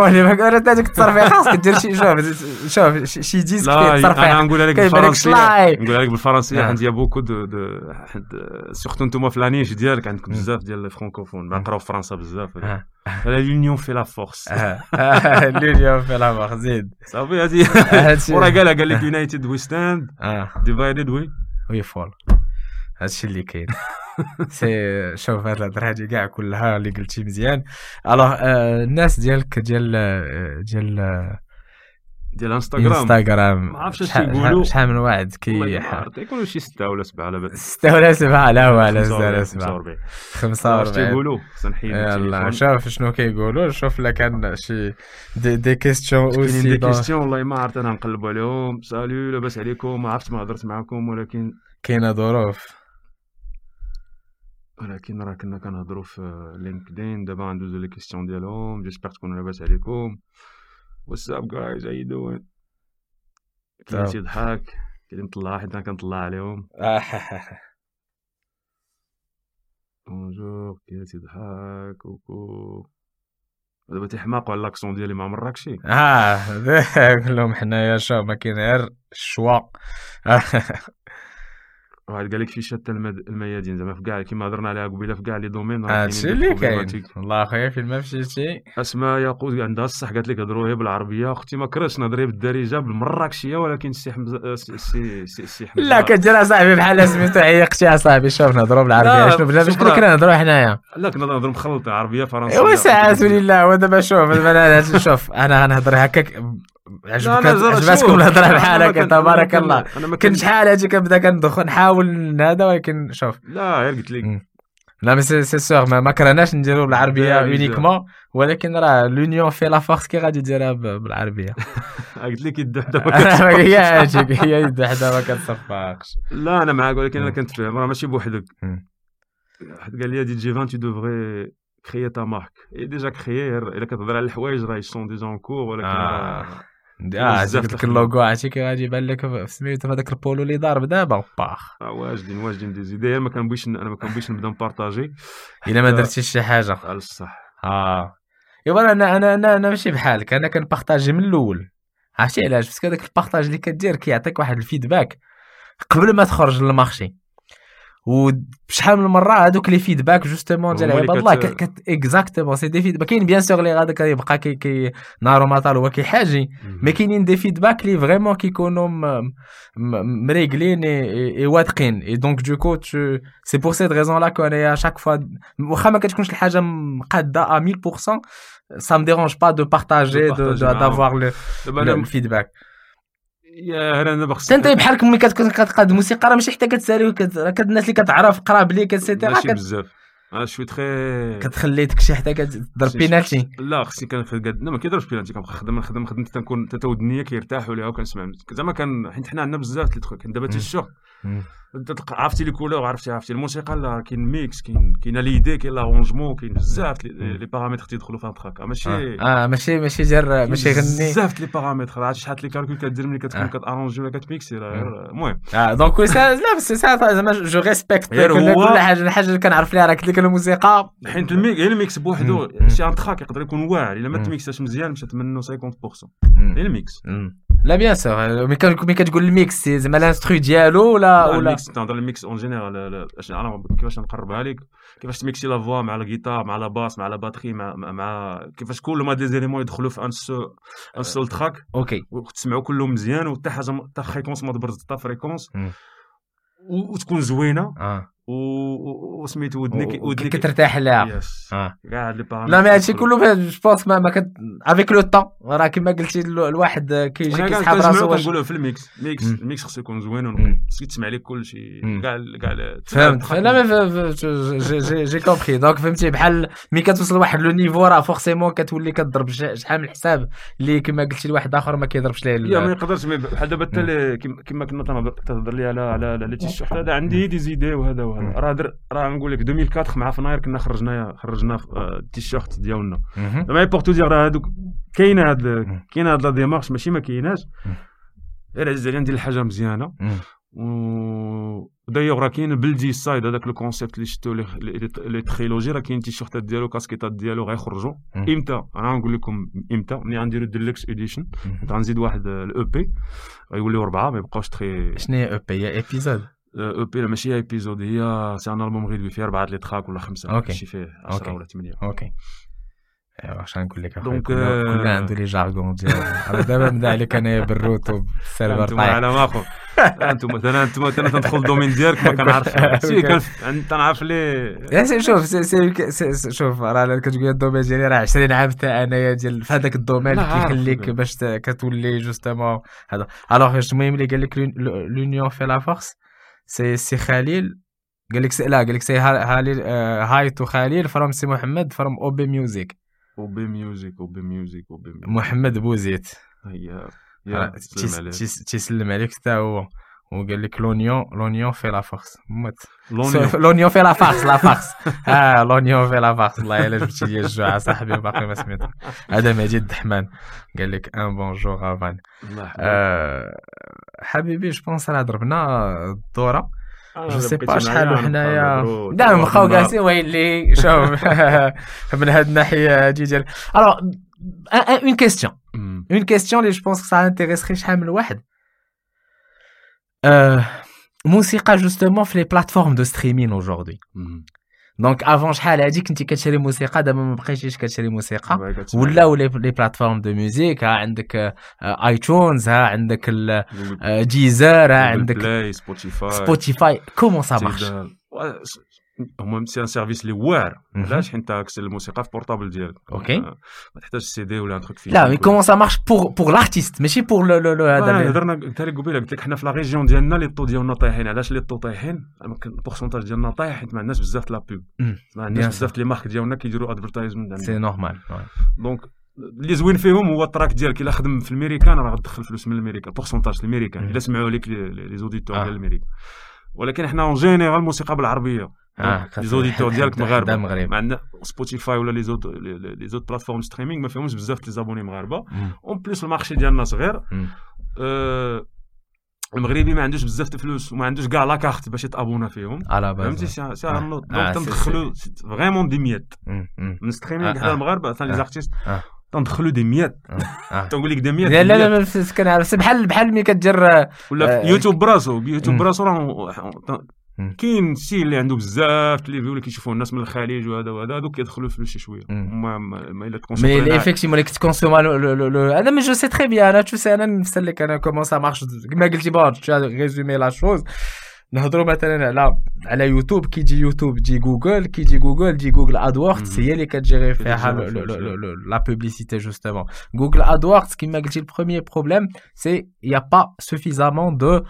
اللي ما قالت هذيك التصرفيقه خاصك دير شي شوف شوف شي- ديسك فيه لا أنا نقولها لك بالفرنسية. نقولها لك بالفرنسية. آه. عندي beaucoup de de surtout نتوما في la niche ديالك عندكم. بزاف ديال ال francophones نقراو في فرنسا بزاف. l'union fait la force اليوم في الامر زيد صافي هذه هادشي- وراه قالها قال لك united we stand divided we we fall هادشي اللي كاين c'est شوف هاد الهضرة هادي كاع كلها اللي قلتي مزيان. alors الناس ديالك ديال ديال آه، ديال انستغرام. انستغرام. ما عرفتش اش يقولوا. شحال من واحد كي يكونوا شي ستة ولا سبعة على بالي ستة ولا سبعة لا ولا ستة ولا 45 سبعة. 45 خمسة واش وأربعين. تيقولوا سنحيد يلا. شوف شنو كيقولوا شوف لا كان شي دي, دي كيستيون اوسي دي كيستيون والله ما عرفت أنا نقلب عليهم. سالو لاباس عليكم ما عرفت ما هضرت معكم ولكن كاينة ظروف. ولكن راه كنا كنهضروا في لينكدين دابا غندوزو لي كيستيون ديالهم. جيسبر تكونوا لاباس عليكم. واتساب جايز هاي دوين كاين طب. شي ضحك كاين مطلع حيت أنا كنطلع عليهم بونجور كاين شي ضحك كوكو دابا تيحماقوا على l'accent ديالي مع مراكشي آه قول [laughs] لهم حنايا شوف ما كاين غير الشوا [laughs] واحد قال لك في شتى المد- الميادين زعما في كاع كيما هضرنا عليها قبيلة في كاع les domaines هادشي des اللي كاين. والله اخويا فين ما مشيتي أسماء ياقوت عندها الصح قالت لك هضروا هي بالعربية. أختي ما كرهتش نهضر هي بالدارجة بالمراكشية ولكن السي حمزه السي سي سي, سي حمزة. لا كدير صاحبي بحال سميتو عيقتي صاحبي شوف نهضروا بالعربية. شنو بلا باش كنا كنهضروا حنايا؟ لا كنا نهضر مخلطة عربية فرنسية. ايوا ساعات ولله ودابا شوف شوف أنا غنهضر هكاك شوف. الهضره [laughs] أنا بحال ما هكا كنت- أنا ما تبارك الله كنت شحال هادي كنبدا كندخل نحاول هذا ولكن شوف لا غير قلت لك. لا مي سي سي سور ما, كرهناش نديرو بالعربية. يونيكمون ولكن راه لونيون في لا فورس كي غادي ديرها بالعربية [laughs] قلت لك يد وحده. [laughs] هي هاديك هي يد وحده ما كتصفقش لا أنا معاك ولكن أنا مم. كنت فاهم راه ماشي بوحدك. واحد قال لي دي جي 20 تو دوفري كريي تا مارك اي ديجا كريي إلا كتهضر على الحوايج راه سون ديجا اون كور ولكن آه. آه ديك اللوغو عرفتي كي غادي يبان لك سميتو في هذاك البولو اللي ضارب دابا bah آه واجدين واجدين des idées ما كنبغيش أنا ما كنبغيش نبدا نpartagي. إلا ما درتيش شي حاجة. على الصح آه. ايوا أنا أنا أنا أنا ماشي بحالك. أنا كنpartagي من الأول. عرفتي علاش؟ parce que هذاك ال partage اللي كدير كيعطيك واحد ال feedback قبل ما تخرج للمارشي. وشحال من مرة هذوك les feedbacks justement ديال عباد الله كت exactement c'est des feedbacks كاين bien sûr لي غادا كيبقى كي كي نارو مطال هو كيحاجي مي كاينين دي فيدباك لي فريمون كيكونوا مريقلين اي واثقين. اي دونك دوكو سي بور سيت ريزون لا كون شاك فوا واخا ما كتكونش الحاجة مقادة ا 1000% ça me dérange pas de partager d'avoir le, le feedback. يا أنا دابا انت بحالك ملي كتقاد موسيقى راه ماشي حتى كتسالي كت الناس اللي كتعرف قراب ليك اتسيتيرا ماشي بزاف. أنا شوي تخي كتخلي داكشي حتى كتضرب بينالتي. لا خصني كنخدم لا ما كيضربش بينالتي كنبقى خدام نخدم خدمت تنكون حتى ودنيا كيرتاحوا ليها وكنسمع زعما كان حيت حنا عندنا بزاف لي كان دابا تيشوغ عرفتي لي كولور عرفتي عرفتي. الموسيقى لا كاين ميكس كاين كاين ليدي كاين لارونجمون كاين بزاف لي بارامتر تيدخلوا في التراك ماشي آه ماشي ماشي دير ماشي غني. بزاف لي بارامتر عرفتي شحال لي كالكول كدير ملي كتكون كتارونجي ولا كتميكسي المهم. آه دونك لا بس زعما جو ريسبكت كل حاجة الحاجة اللي كنعرف ليها راك ديك الموسيقى. حيت ال mix بوحدو شي un track يقدر يكون واعر. إلا ما تmixاش مزيان مشات منه 50% ال mix. لا bien sûr mais كتقول ال mix زعما ال instru ديالو ولا ولا ال mix تهضر ال mix en général أنا كيفاش نقربها لك كيفاش تmixي la voix مع الجيتار مع la basse مع la batterie مع مع كيفاش كل ما des éléments يدخلوا في un seu- un seul track OK وتسمعوا كلهم مزيان وحتى حاجة حتى fréquence ما تبرز حتى fréquence وتكون زوينة. آه. وسميتو ودنك ودنك كترتاح لها. آه. كاع لي لا مي هادشي كله جو بونس ما, ما كت افيك لو طون راه كيما قلتي الواحد كيجي كيسحب راسو واش كنقولوا في الميكس. ميكس الميكس خصو يكون زوين خصك تسمع لك كلشي. كاع كاع فهمت. لا مي جي جي كومبري دونك فهمتي بحال ملي كتوصل لواحد لو نيفو راه فورسيمون كتولي كضرب شحال من الحساب اللي كما قلتي لواحد آخر ما كيضربش ليه لا ما يقدرش بحال دابا حتى كما كنا تهضر لي على على على تيشيرت [laughs] هذا عندي des idées وهذا وهذا. راه راه نقول لك 2004 مع فناير كنا خرجنا خرجنا التيشيرت آه، ديالنا. زعما بورتو ديال راه هذوك كاين هاد كاين هاد la démarche ماشي ما كايناش. غير عزيز عليا ندير الحاجة مزيانه. و دايوغ راه كاين بلدي side هذاك le concept اللي شفتو les trilogies راه كاين تيشيرتات ديالو كاسكيتات ديالو غيخرجوا إمتى؟ أنا نقول لكم إمتى. ملي غنديرو deluxe edition غنزيد واحد ال EP غيوليو اربعة ما يبقاوش تخي شنو هي EP هي épisode بي ماشي ايبيزود هي c'est un album غيدوي فيه اربعه les tracks ولا خمسه OK شي فيه 10 ولا 8 OK ايوا واش غنقول لك donc كل عنده les jargons ديالو دابا نبدا عليك انايا بال root وبال server طايح على ما اخو أنتم مثلا أنتم مثلا تدخل ال domaine ديالك ما كنعرفش سي تنعرف لي شوف سي شوف راه كتقول ال domaine ديالي راه 20 عام حتى انايا ديال في هذاك ال domaine كيخليك باش كتولي justement هذا الوغ المهم اللي قال لك لونيون في لا فورس سي سي خليل. قال لك لا قال لك سي هالي هايتو خليل فروم سي محمد فروم أو بي ميوزيك أو بي ميوزيك أو بي ميوزيك أو بي محمد بوزيت هيا تيسلم عليك. حتى هو. وقال لك لونيون لونيون في لا فورس لونيون في لا فارس لا فارس آه لونيون في لا فارس والله الا جبتي لي الجوع صاحبي باقي ما سمعت هذا مجيد الدحمان قال لك un bonjour avant حبيبي je pense راه ضربنا الدوره je sais pas شحال وحنايا دائما بقاو جالسين ويلي شوف من هاد الناحيه هادي ديال alors une question une question اللي je pense ça intéresserait شحال من واحد موسيقى justement في les plateformes de streaming aujourd'hui donc avant شحال هادي كنتي كتشري موسيقى دابا ما بقيتيش كتشري موسيقى ولاو les plateformes de musique ها عندك iTunes ها عندك Deezer ها عندك Spotify Spotify comment ça marche هما c'est un service اللي واعر. علاش؟ حيت اكسل الموسيقى في portable ديالك. OK ما تحتاج سي دي ولا un truc là mais comment ça marche pour pour l'artiste ماشي pour le le هذا هضرنا قلت لك قبيلة قلت لك حنا في la région ديالنا les taux ديالنا طايحين. علاش les taux طايحين؟ ال pourcentage ديالنا طايح حيت ما عندناش بزاف la pub ما عندناش بزاف les marques ديالنا كيديروا advertisement c'est normal donc اللي زوين فيهم هو ال track ديالك. إلا خدم في الميريكان راه غتدخل فلوس من الميريكان pourcentage الميريكان إلا سمعوا لك les auditeurs ديال الميريكان ولكن حنا en général الموسيقى بالعربية. les auditeurs ديالك مغاربه ما عندنا Spotify ولا les autres les autres plateformes streaming ما فيهمش بزاف les abonnés مغاربه en plus ال marché ديالنا صغير المغربي ما عندوش بزاف الفلوس وما عندوش كاع la carte باش يتابونا فيهم على فهمتي c'est donc تندخلوا vraiment des miettes من streaming حدا المغاربه ثاني les artistes تندخلوا des miettes تنقول لك des miettes لا لا لا كنعرف بحال بحال ملي كتجر ولا يوتيوب براسو يوتيوب براسو راه كاين شي اللي عنده بزاف اللي بيقول لك يشوفوا الناس من الخليج وهذا وهذا هذوك كيدخلوا فلوس شي شوية. ما ما إلا mais effectivement اللي كتكونسوم هذا mais je c'est très bien أنا tu sais أنا نسلك أنا comment ça marche كما قلتي bon résumé la chose نهضروا مثلا على على يوتيوب. كي يجي يوتيوب تجي جوجل. كي يجي جوجل تجي Google AdWords هي اللي كتجيري فيها la publicité justement Google AdWords كيما قلتي ال premier problème c'est y a pas suffisamment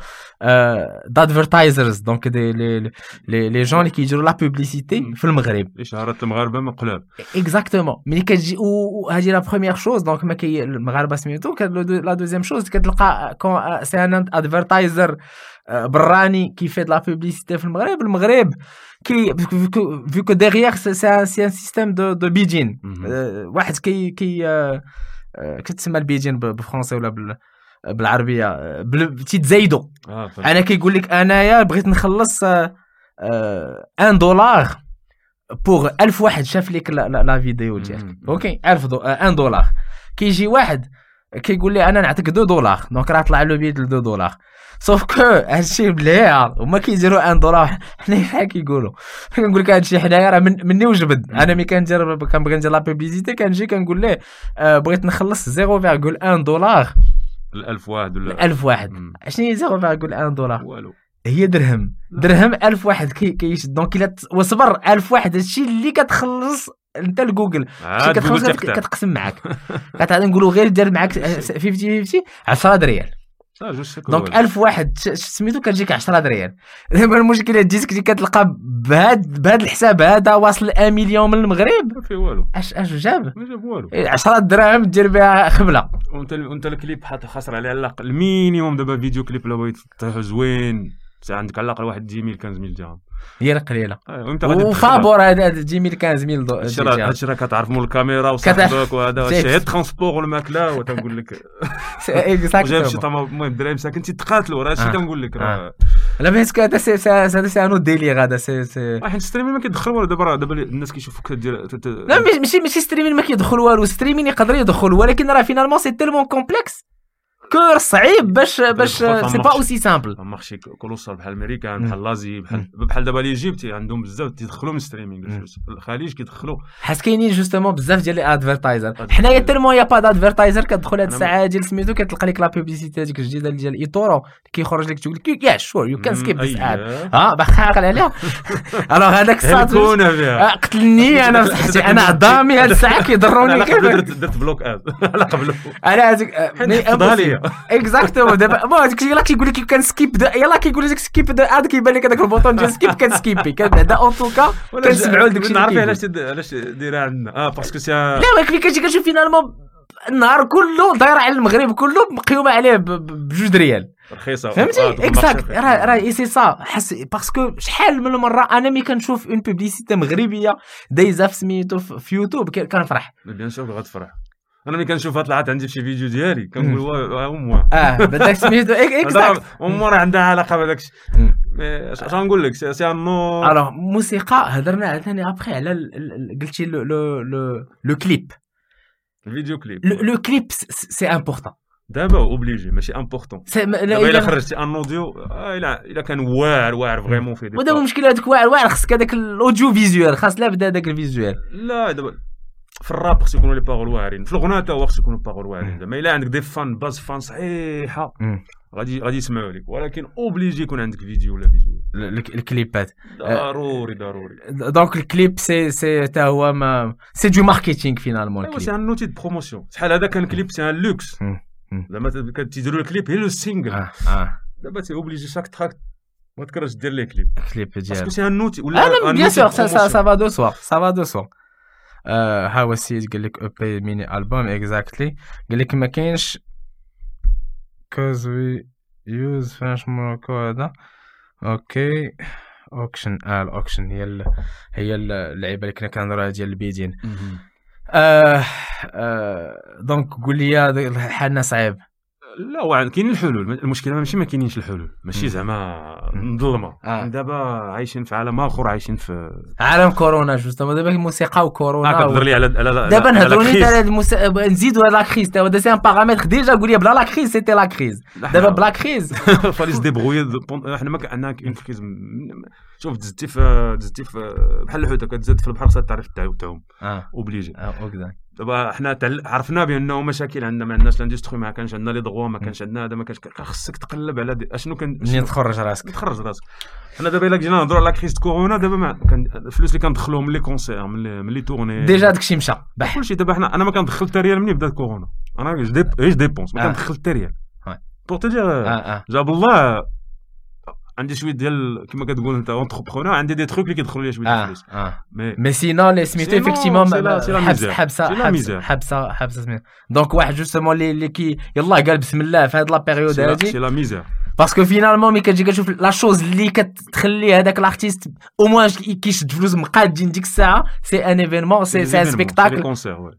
de d'advertisers donc des les les gens اللي كيديروا la publicité في المغرب. اشهارات المغاربة مقلاب exactement ملي كتجي وهذه la première chose donc ما كي المغاربة سميتو la deuxième chose كتلقى c'est un advertiser براني كيفيد la publicité في المغرب؟ المغرب كي vu que derrière c'est un système de de bidding واحد كي كي كتسمى ال bidding بالفرونسي ولا بالعربية. تيتزايدو أنا كيقول لك أنايا بغيت نخلص un dollar pour ألف واحد. شاف لك la vidéo ديالك OK 1000 un dollar كيجي واحد كيقول لي أنا نعطيك 2 دولار donc راه طلع له bid 2 دولار sauf que هادشي مليح هما كيديروا un dollar حنا بحال كيقولوا. كنقول لك هادشي حنايا راه من مني وجبد. أنا ملي كندير كنبغي ندير la publicité كنجي كنقول ليه آه بغيت نخلص 0.1 دولار. ال1000 واحد ولا؟ 1000 واحد. شنو هي 0.1 دولار؟ والو. هي درهم. درهم 1000 واحد. كي كيش donc إلا وصبر 1000 واحد. هادشي اللي كتخلص أنت لجوجل. كتخلص كتقسم معاك. [laughs] كتعطي نقولوا غير دار معاك 50 50 10 ريال donc 1000 واحد سميتو كتجيك 10 ريال. [laughs] دابا المشكلة جيتك كتلقى بهاد بهاد الحساب هذا واصل 1 مليون من المغرب؟ ما فيه والو. اش أش جاب؟ ما جاب والو. 10 دراهم دير بها خبلة. وانت وانت الكليب خاسر عليه على الأقل ال minimum دابا vidéo clip لو بغيت زوين عندك على الأقل واحد 10000 15000 درهم هي القليله أيوة وفابور هذا 10000 15000 دولار هادشي راه كتعرف مول الكاميرا [laughs] وصاحبك وهذا هادشي غير transport والماكله [laughs] وتنقول لك. [laughs] جايب شي المهم الدراري مساكن تيتقاتلوا راه هادشي تنقول لك راه. لا parce que هذا c'est هذا c'est un autre délire هذا c'est c'est حيت streaming ما كيدخل والو دابا دابا الناس كيشوفوك كدير لا ماشي ماشي streaming ما كيدخل والو. streaming يقدر يدخل ولكن راه finalement c'est tellement complexe encore صعيب باش باش c'est pas aussi simple marché colossal بحال أمريكا بحال l'Asie بحال بحال دابا l'Egypte عندهم بزاف تيدخلوا من streaming الفلوس الخليج كيدخلوا. حيت كاينين justement بزاف ديال les advertisers حنايا autrement y a pas d'advertisers كتدخل هاد الساعة ديال سميتو كتلقى لك la publicité هذيك الجديدة ديال eToro كيخرج لك تقول لك yeah sure you can skip this ad آه باقي عاقل عليها. [laughs] alors هذاك الساعة قتلني أنا أنا عظامي هاد الساعة كيضروني كيف درت block ad [laughs] على قبله أنا هذيك exactement دابا bon هذاك يلاه كيقول لك كان skip يلاه كيقول لك skip هذا كيبان لك هذاك ال bouton ديال skip كان سكيبي كان بعدا en tout cas كنسمعوا لداك الشيء نعرف علاش علاش دايرها عندنا آه parce que c'est là ولكن كتجي كتشوف finalement النهار كله دايره على المغرب كله مقيومه عليه بجوج ريال رخيصه فهمتي exact راه راه سي سا حس parce que شحال من مره أنا ملي كنشوف une publicité مغربيه دايزه في سميتو في يوتيوب كنفرح bien sûr غتفرح أنا ملي كنشوفها طلعت عندي شي فيديو ديالي كنقول واه à moi آه بداك [laughs] سميتو exact. à moi راه عندها علاقة بهذاك الشيء اش غنقول لك؟ c'est أنه alors موسيقى هضرنا عاوتاني ابخي على قلتي le le le clip ال vidéo clip le clip c'est important دابا obligé ماشي important دابا إلا خرجتي un audio الا إلا كان واعر واعر vraiment فيه ودابا المشكلة هذاك واعر واعر خصك هذاك ال audio visuel خاص لا بدا هذاك ال visuel لا دابا في الراب خص يكونوا les paroles واعرين. في الغناء حتى هو خص يكونوا باغول واعرين. زعما إلا عندك des fans base fans صحيحة غادي غادي يسمعوا لك. ولكن obligé يكون عندك فيديو ولا فيديو. الكليبات. ضروري ضروري. donc ال clip c'est c'est حتى هو ما c'est du marketing finalement ال clip c'est un outil de promotion شحال هذا كان clip c'est un luxe زعما تيديروا الكليب هي le single دابا تي اوبليجي شاك تراك ما تكرهش دير لي كليب كليب ديال باسكو سي ان نوتي ولا بيان سور سا سا فا دو سوا سا فا دو سوا ها هو السيد قال لك أو ميني البوم اكزاكتلي قال لك ما كاينش كوز وي يوز فاش موكو هذا. أوكي. اوكشن آه الأوكشن. هي ال... هي اللعيبة اللي كنا كنهضروا ديال البيدين آه آه donc قول لي حالنا صعيب. لا وعن كاين الحلول. المشكلة ماشي ما كاينينش الحلول. ماشي زعما مظلمة. آه. دابا عايشين في عالم آخر عايشين في عالم كورونا justement دابا الموسيقى وكورونا آه كتهضر لي على على دابا نهضروا لي على المس... نزيدوا la crise. دابا c'est un paramètre déjà قول لي بلا la crise c'était la crise. دابا بلا crise. [laughs] فاليس ديبغوي [laughs] إحنا ما عندنا en crise شوف دزتي في دزتي في بحال الحوته كتزاد في البحر خاصها تعرف تعوم آه. obligé آه دابا حنا عرفنا بأنه مشاكل عندنا ما عندناش l'industrie ما كانش عندنا لي دغوا ما كانش عندنا هذا ما كانش خاصك تقلب على دي. أشنو كان منين تخرج راسك؟ تخرج راسك؟ حنا دابا إلا جينا نهضروا على crise كورونا دابا ما كان الفلوس اللي كندخلوهم من les concerts من les tournées déjà داكشي مشى. كلشي. دابا حنا أنا ما كندخل حتى ريال منين بدات كورونا. أنا إيش dépense. ما كندخل حتى ريال. pour تدير جاب الله عندي شوية ديال كما كتقول انت entrepreneur عندي des trucs اللي كيدخلوا لي شوية الفلوس. آه. mais mais sinon les سميتو effectivement حبسه حبسه حبسه حبسه سميتو donc واحد justement اللي كي يلاه قال بسم الله في هاد la période هادي c'est la misère parce que finalement ملي كتجي كتشوف la chose اللي كتخلي هذاك l'artiste au moins كيشد فلوس مقادين ديك الساعة c'est un événement c'est c'est spectacle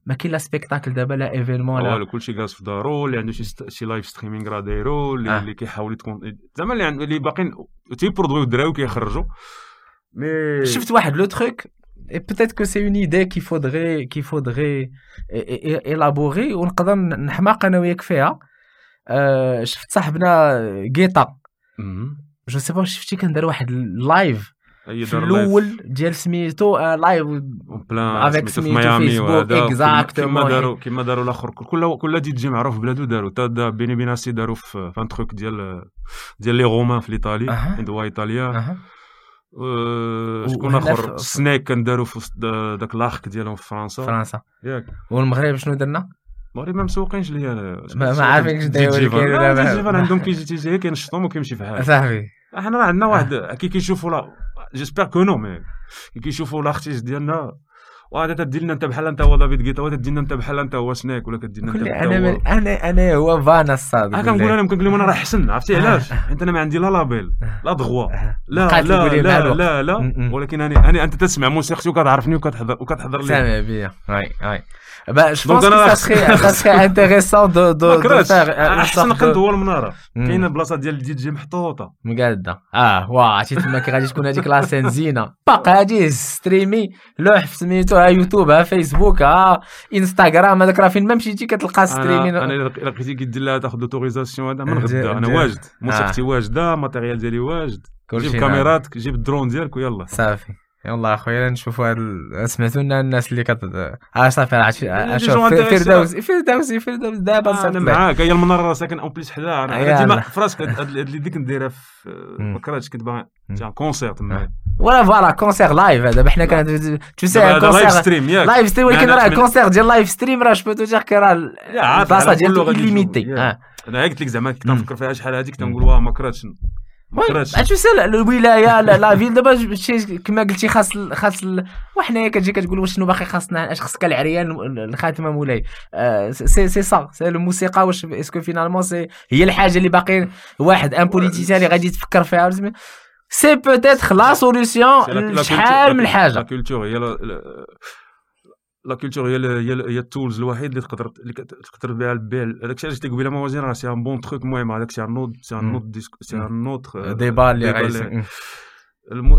ما كاين لا spectacle دابا لا événement لا كلشي جالس في دارو اللي عنده شي live streaming راه دايرو اللي كيحاول تكون زعما اللي اللي باقيين تيبرودويو الدراوي كيخرجوا mais شفت واحد le truc et peut-être que c'est une idée qu'il faudrait qu'il faudrait élaborer ونقدر نحماق أنا وياك فيها آه، شفت صاحبنا جيتا. جو سي با شفتي كان دار واحد اللايف في الأول ديال سميتو لايف بلان افيك سميتو فيسبوك اكزاكتومون كيما داروا كيما داروا الآخر. كل كل دي جي معروف بلادو داروا. تا بيني بيناسي داروا في فان تروك ديال ديال لي رومان في ايطالي عندو ايطاليا شكون آخر؟ سنيك كان داروا في داك لاخك ديالهم في فرنسا. فرنسا. ياك. والمغرب شنو درنا؟ المغرب ما مسوقينش ليا ما, ما عارفينش داير كاين ولا جيفان عندهم كيجي تيجي كينشطهم وكيمشي في حاله إحنا راه عندنا واحد كي كيشوفوا لا جيسبر كو نو مي كي كيشوفوا لارتيست ديالنا وهذا تدير لنا انت بحال انت هو دافيد جيتا لنا انت بحال انت هو سنيك ولا كدير لنا انت أنا أنا أنا هو فانا الصاد ها كنقول أنا كنقول لهم أنا راه حسن عرفتي؟ علاش؟ أنت أنا ما عندي لا لابيل لا دغوا لا لا لا لا لا. ولكن أنا أنا أنت تسمع موسيقتي وكتعرفني وكتحضر وكتحضر لي. سامع بيا. وي وي با جو بونس كو سا سخي انتيريسون دو دو أحسن قنت هو المنارة. كاينة بلاصة ديال الدي جي محطوطة. مقادة. آه واه عرفتي تما كي غادي تكون هذيك لاسين زينه باقي غادي ستريمي لوح سميتو ها يوتيوب ها فيسبوك ها انستغرام هذاك راه فين ما مشيتي كتلقى ستريمين. أنا الا لقيتي كيدير لها تاخذ اوتوريزاسيون هذا من غدا. أنا واجد. موسيقتي واجدة الماتيريال ديالي واجد. جيب كاميرات جيب الدرون ديالك ويلا. صافي. يلا اخويا نشوفوا سمعتوا لنا الناس اللي كت آه صافي أشوف فردوسي فردوسي فردوسي دابا أنا معاك هي المنارة ساكن اون بليس حدا أنا ديما في راسك اللي ديك نديرها في مكراتش كنت باغي. كونسير تما ولا فوالا كونسير لايف دابا حنا كان تو سي كونسير لايف ستريم ياك. لايف ستريم ولكن راه كونسير ديال لايف ستريم راه جو تو كي راه البلاصة ديالو ليميتي أنا قلت لك زعما كنت نفكر فيها شحال هذيك تنقول واه ما كرهتش شو سال الولاية لا فيل دابا شي كما قلتي خاص خاص وحنايا كتجي كتقول واش شنو باقي خاصنا اش خصك العريان الخاتمة مولاي. سي سي سا سي الموسيقى واش اسكو فينالمون سي هي الحاجة اللي باقي واحد ان بوليتيسيان اللي غادي تفكر فيها سي بوتيتر لا سوليسيون شحال من حاجة. لا كولتور هي la culture هي هي هي ال tools الوحيد اللي تقدر اللي تقدر بها البيع هذاك الشيء علاش قبيله موازين راه c'est un bon truc المهم هذاك c'est un autre c'est un autre c'est un autre débat اللي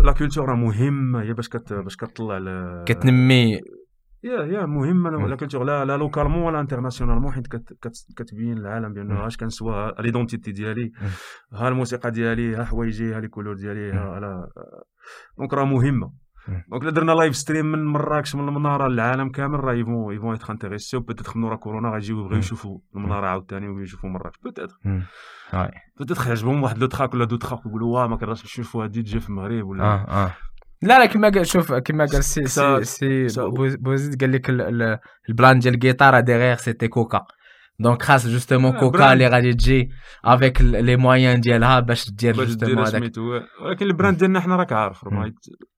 la culture راه مهمة هي باش كت باش كتطلع كتنمي. يا يا مهمة. la culture لا لا localement ولا internationalement حيت كتبين العالم بأنه اش كنسوا l'identité ديالي ها الموسيقى ديالي ها حوايجي ها les couleurs ديالي ها donc راه مهمة. donc إلا درنا live stream من مراكش من المناره للعالم كامل راه ils vont ils vont être intéressés peut-être من ورا كورونا غيجيو يبغيو يشوفوا المناره عاوتاني ويبغيو يشوفوا مراكش peut-être peut-être يعجبهم واحد le track ولا deux tracks يقولوا واه ما كنقدرش نشوفوا دي جي في المغرب ولا آه آه. لا لا كما قال شوف كما قال سي سي, سي بوزيد قال لك ال plan ديال الجيتار derrière c'était Coca. donc خاص justement Coca اللي غادي تجي avec les moyens ديالها باش دير justement هذاك ولكن ال brand ديالنا حنا راك عارف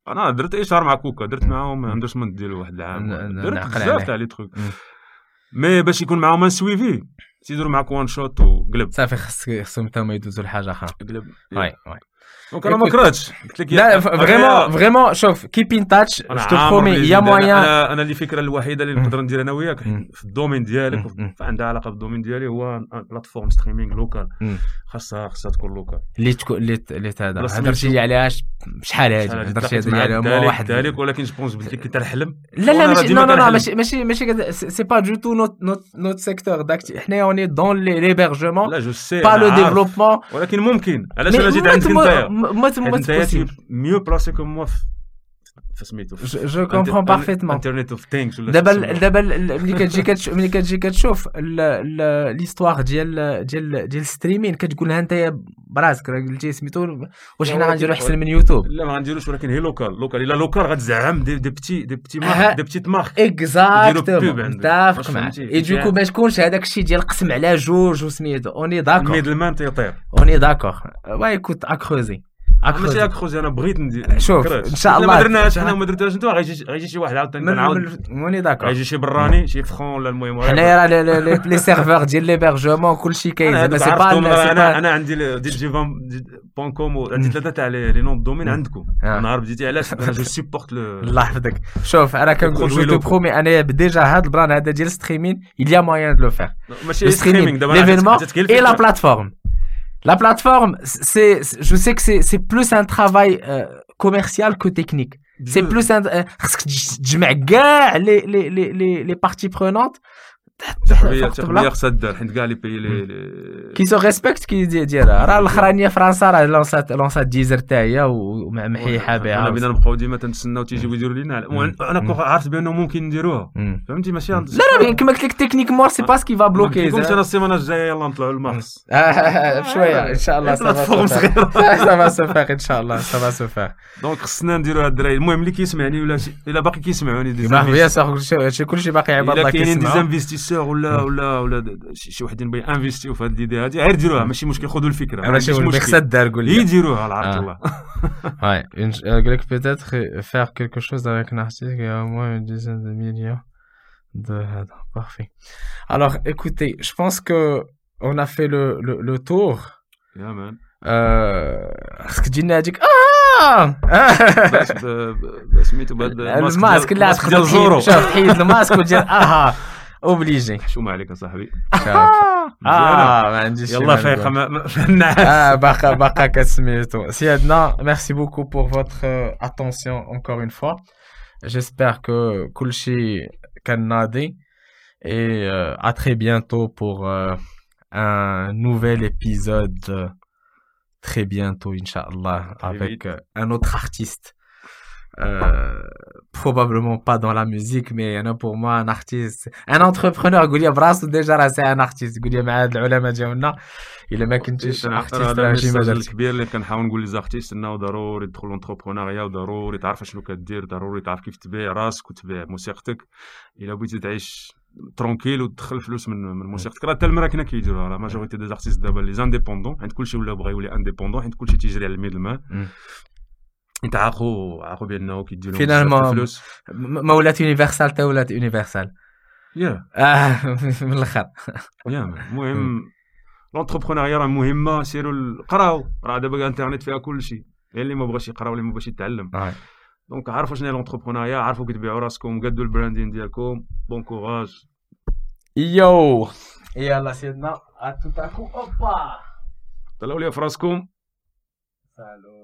أنا درت اشهار مع كوكا؟ درت معاهم ما عندوش من ديال واحد العام. درت بزاف تاع les trucs. mais باش يكون معاهم un suivi تيديروا معاك one shot وقلب. صافي خصك خصهم حتى هما يدوزوا لحاجة أخرى. قلب. oui oui donc أنا ما كرهتش قلت لك لا vraiment vraiment شوف keep in touch je te promets il y a moyen أنا أنا الفكرة الوحيده اللي نقدر ندير أنا وياك في ال domaine ديالك عندها علاقه بال domaine ديالي هو plateforme streaming locale خاصها خاصها تكون locale اللي تكون اللي اللي هذا هضرتي عليها شحال هذه هضرتي عليها واحد ذلك ولكن je pense بلي كي تنحلم لا لا ماشي non non ماشي ماشي ماشي c'est pas du tout notre notre secteur داك حنا on est dans l'hébergement لا je sais pas le développement ولكن ممكن علاش أنا جيت عندك انت انت mieux placé que moi فسميتو je comprends parfaitement Internet of things دابا دابا ملي كتجي ملي كتجي كتشوف l'histoire ديال ديال ديال streaming كتقولها انت براسك راه قلتي سميتو واش حنا غنديرو احسن من يوتيوب لا ما غنديروش ولكن هي locale locale الا locale غتزعم des, des petites des petites marques des petites marques exactement متفق معاك et du coup ما تكونش هذاك الشيء ديال قسم على جوج وسميتو on est d'accord middle man تيطير on est d'accord ouais écoute à creuser ماشي à creuser أنا بغيت ندير شوف إن شاء الله ما درناش حنا ما درناش انت غيجي غيجي شي واحد عاوتاني نعاود. mais on est d'accord. غيجي شي براني شي فرون ولا المهم حنايا راه لي سيرفور ديال ليبرجمون كلشي كاين. زعما سي با أنا أنا عندي دي جي بون كوم عندي ثلاثة تاع لي نون دومين عندكم. نهار بديتي علاش [laughs] أنا جو سيبورت الله يحفظك. شوف أنا كنقول جو تو برومي أنا ديجا هاد البران هذا ديال ستريمين il y a moyen de le faire. ماشي ستريمينغ دابا l'événement et la plateforme. La plateforme, c'est, je sais que c'est plus un travail euh, commercial que technique. C'est plus un, euh, les, les, les, les parties prenantes تحوية تحوية خصها حيت كاع لي بي كي سو ريسبكت كي ديالها. راه الأخرانية فرنسا راه لونسات لونسات ديزر حتى هي ومحيحة بها. أنا بينا نبقاو ديما تنتسناو تيجيو يديروا لنا أنا عارف بأنه ممكن نديروها فهمتي؟ ماشي لا لا كما قلت لك تكنيك مور سي با سكي فا بلوكي كنت أنا السيمانة الجاية يلا نطلعوا للمارس. [laughs] بشويه [laughs] إن شاء الله ça va se faire إن شاء الله ça va se faire donc خصنا نديروا هاد الدراري. المهم اللي كيسمعني ولا إلا باقي كيسمعوني sûr كلشي باقي عباد الله كاينين des investisseurs ولا ولا ولا شي وحدين بغي investi يو في هذه ال idée هذه غير ديروها ماشي مشكل خذوا الفكرة ماشي مشكل خصها دار قول لي يديروها العرض الله Ouais, قال لك quelque chose avec un artiste qui a au moins une dizaine de millions de parfait. Alors écoutez, je pense que on a fait le le, le tour. Yeah man. هذيك آه سميتو بهذا الماسك اللي غتخدم شوف تحيد الماسك وتجي أها obligé شو عليك يا صاحبي آه ما عنديش يلا فايقه آه باقا باقا كسميتو سيادنا merci beaucoup pour votre attention encore une fois j'espère que كلشي كان ناضي et euh, à très bientôt pour euh, un nouvel épisode très bientôt إن شاء الله avec euh, un autre artiste. Euh, probablement pas dans la musique mais أنا pour moi un artiste un entrepreneur. قول لي براسو déjà راه c'est un artiste قول لي مع هاد العلماء ديالنا الا ما كنتيش artiste راه شي مجال الكبير اللي كنحاول نقول les artistes انه ضروري تدخل l'entrepreneuriat وضروري تعرف شنو كدير ضروري تعرف كيف تبيع راسك وتبيع موسيقتك الا بغيتي تعيش tranquille وتدخل فلوس من من موسيقتك راه حتى المراكنه كيديروها راه majorité des artistes دابا les indépendants حيت كلشي ولا بغا يولي indépendant حيت كلشي تيجري على ال middle man انت عاقوا عاقوا بانه كيديروا finalement ما ولات Universal حتى ولات Universal يا. آه [laughs] من الأخر. يا المهم l'entrepreneuriat راه مهمه سيروا قراو راه دابا الانترنت فيها كل شيء اللي ما بغاش يقرا واللي ما بغاش يتعلم donc عرفوا شنو هي l'entrepreneuriat عرفوا كتبيعوا راسكم قدوا ال branding ديالكم. bon courage yo يلا سيدنا اتوتاكو اوبا طلعوا لي في راسكم. salut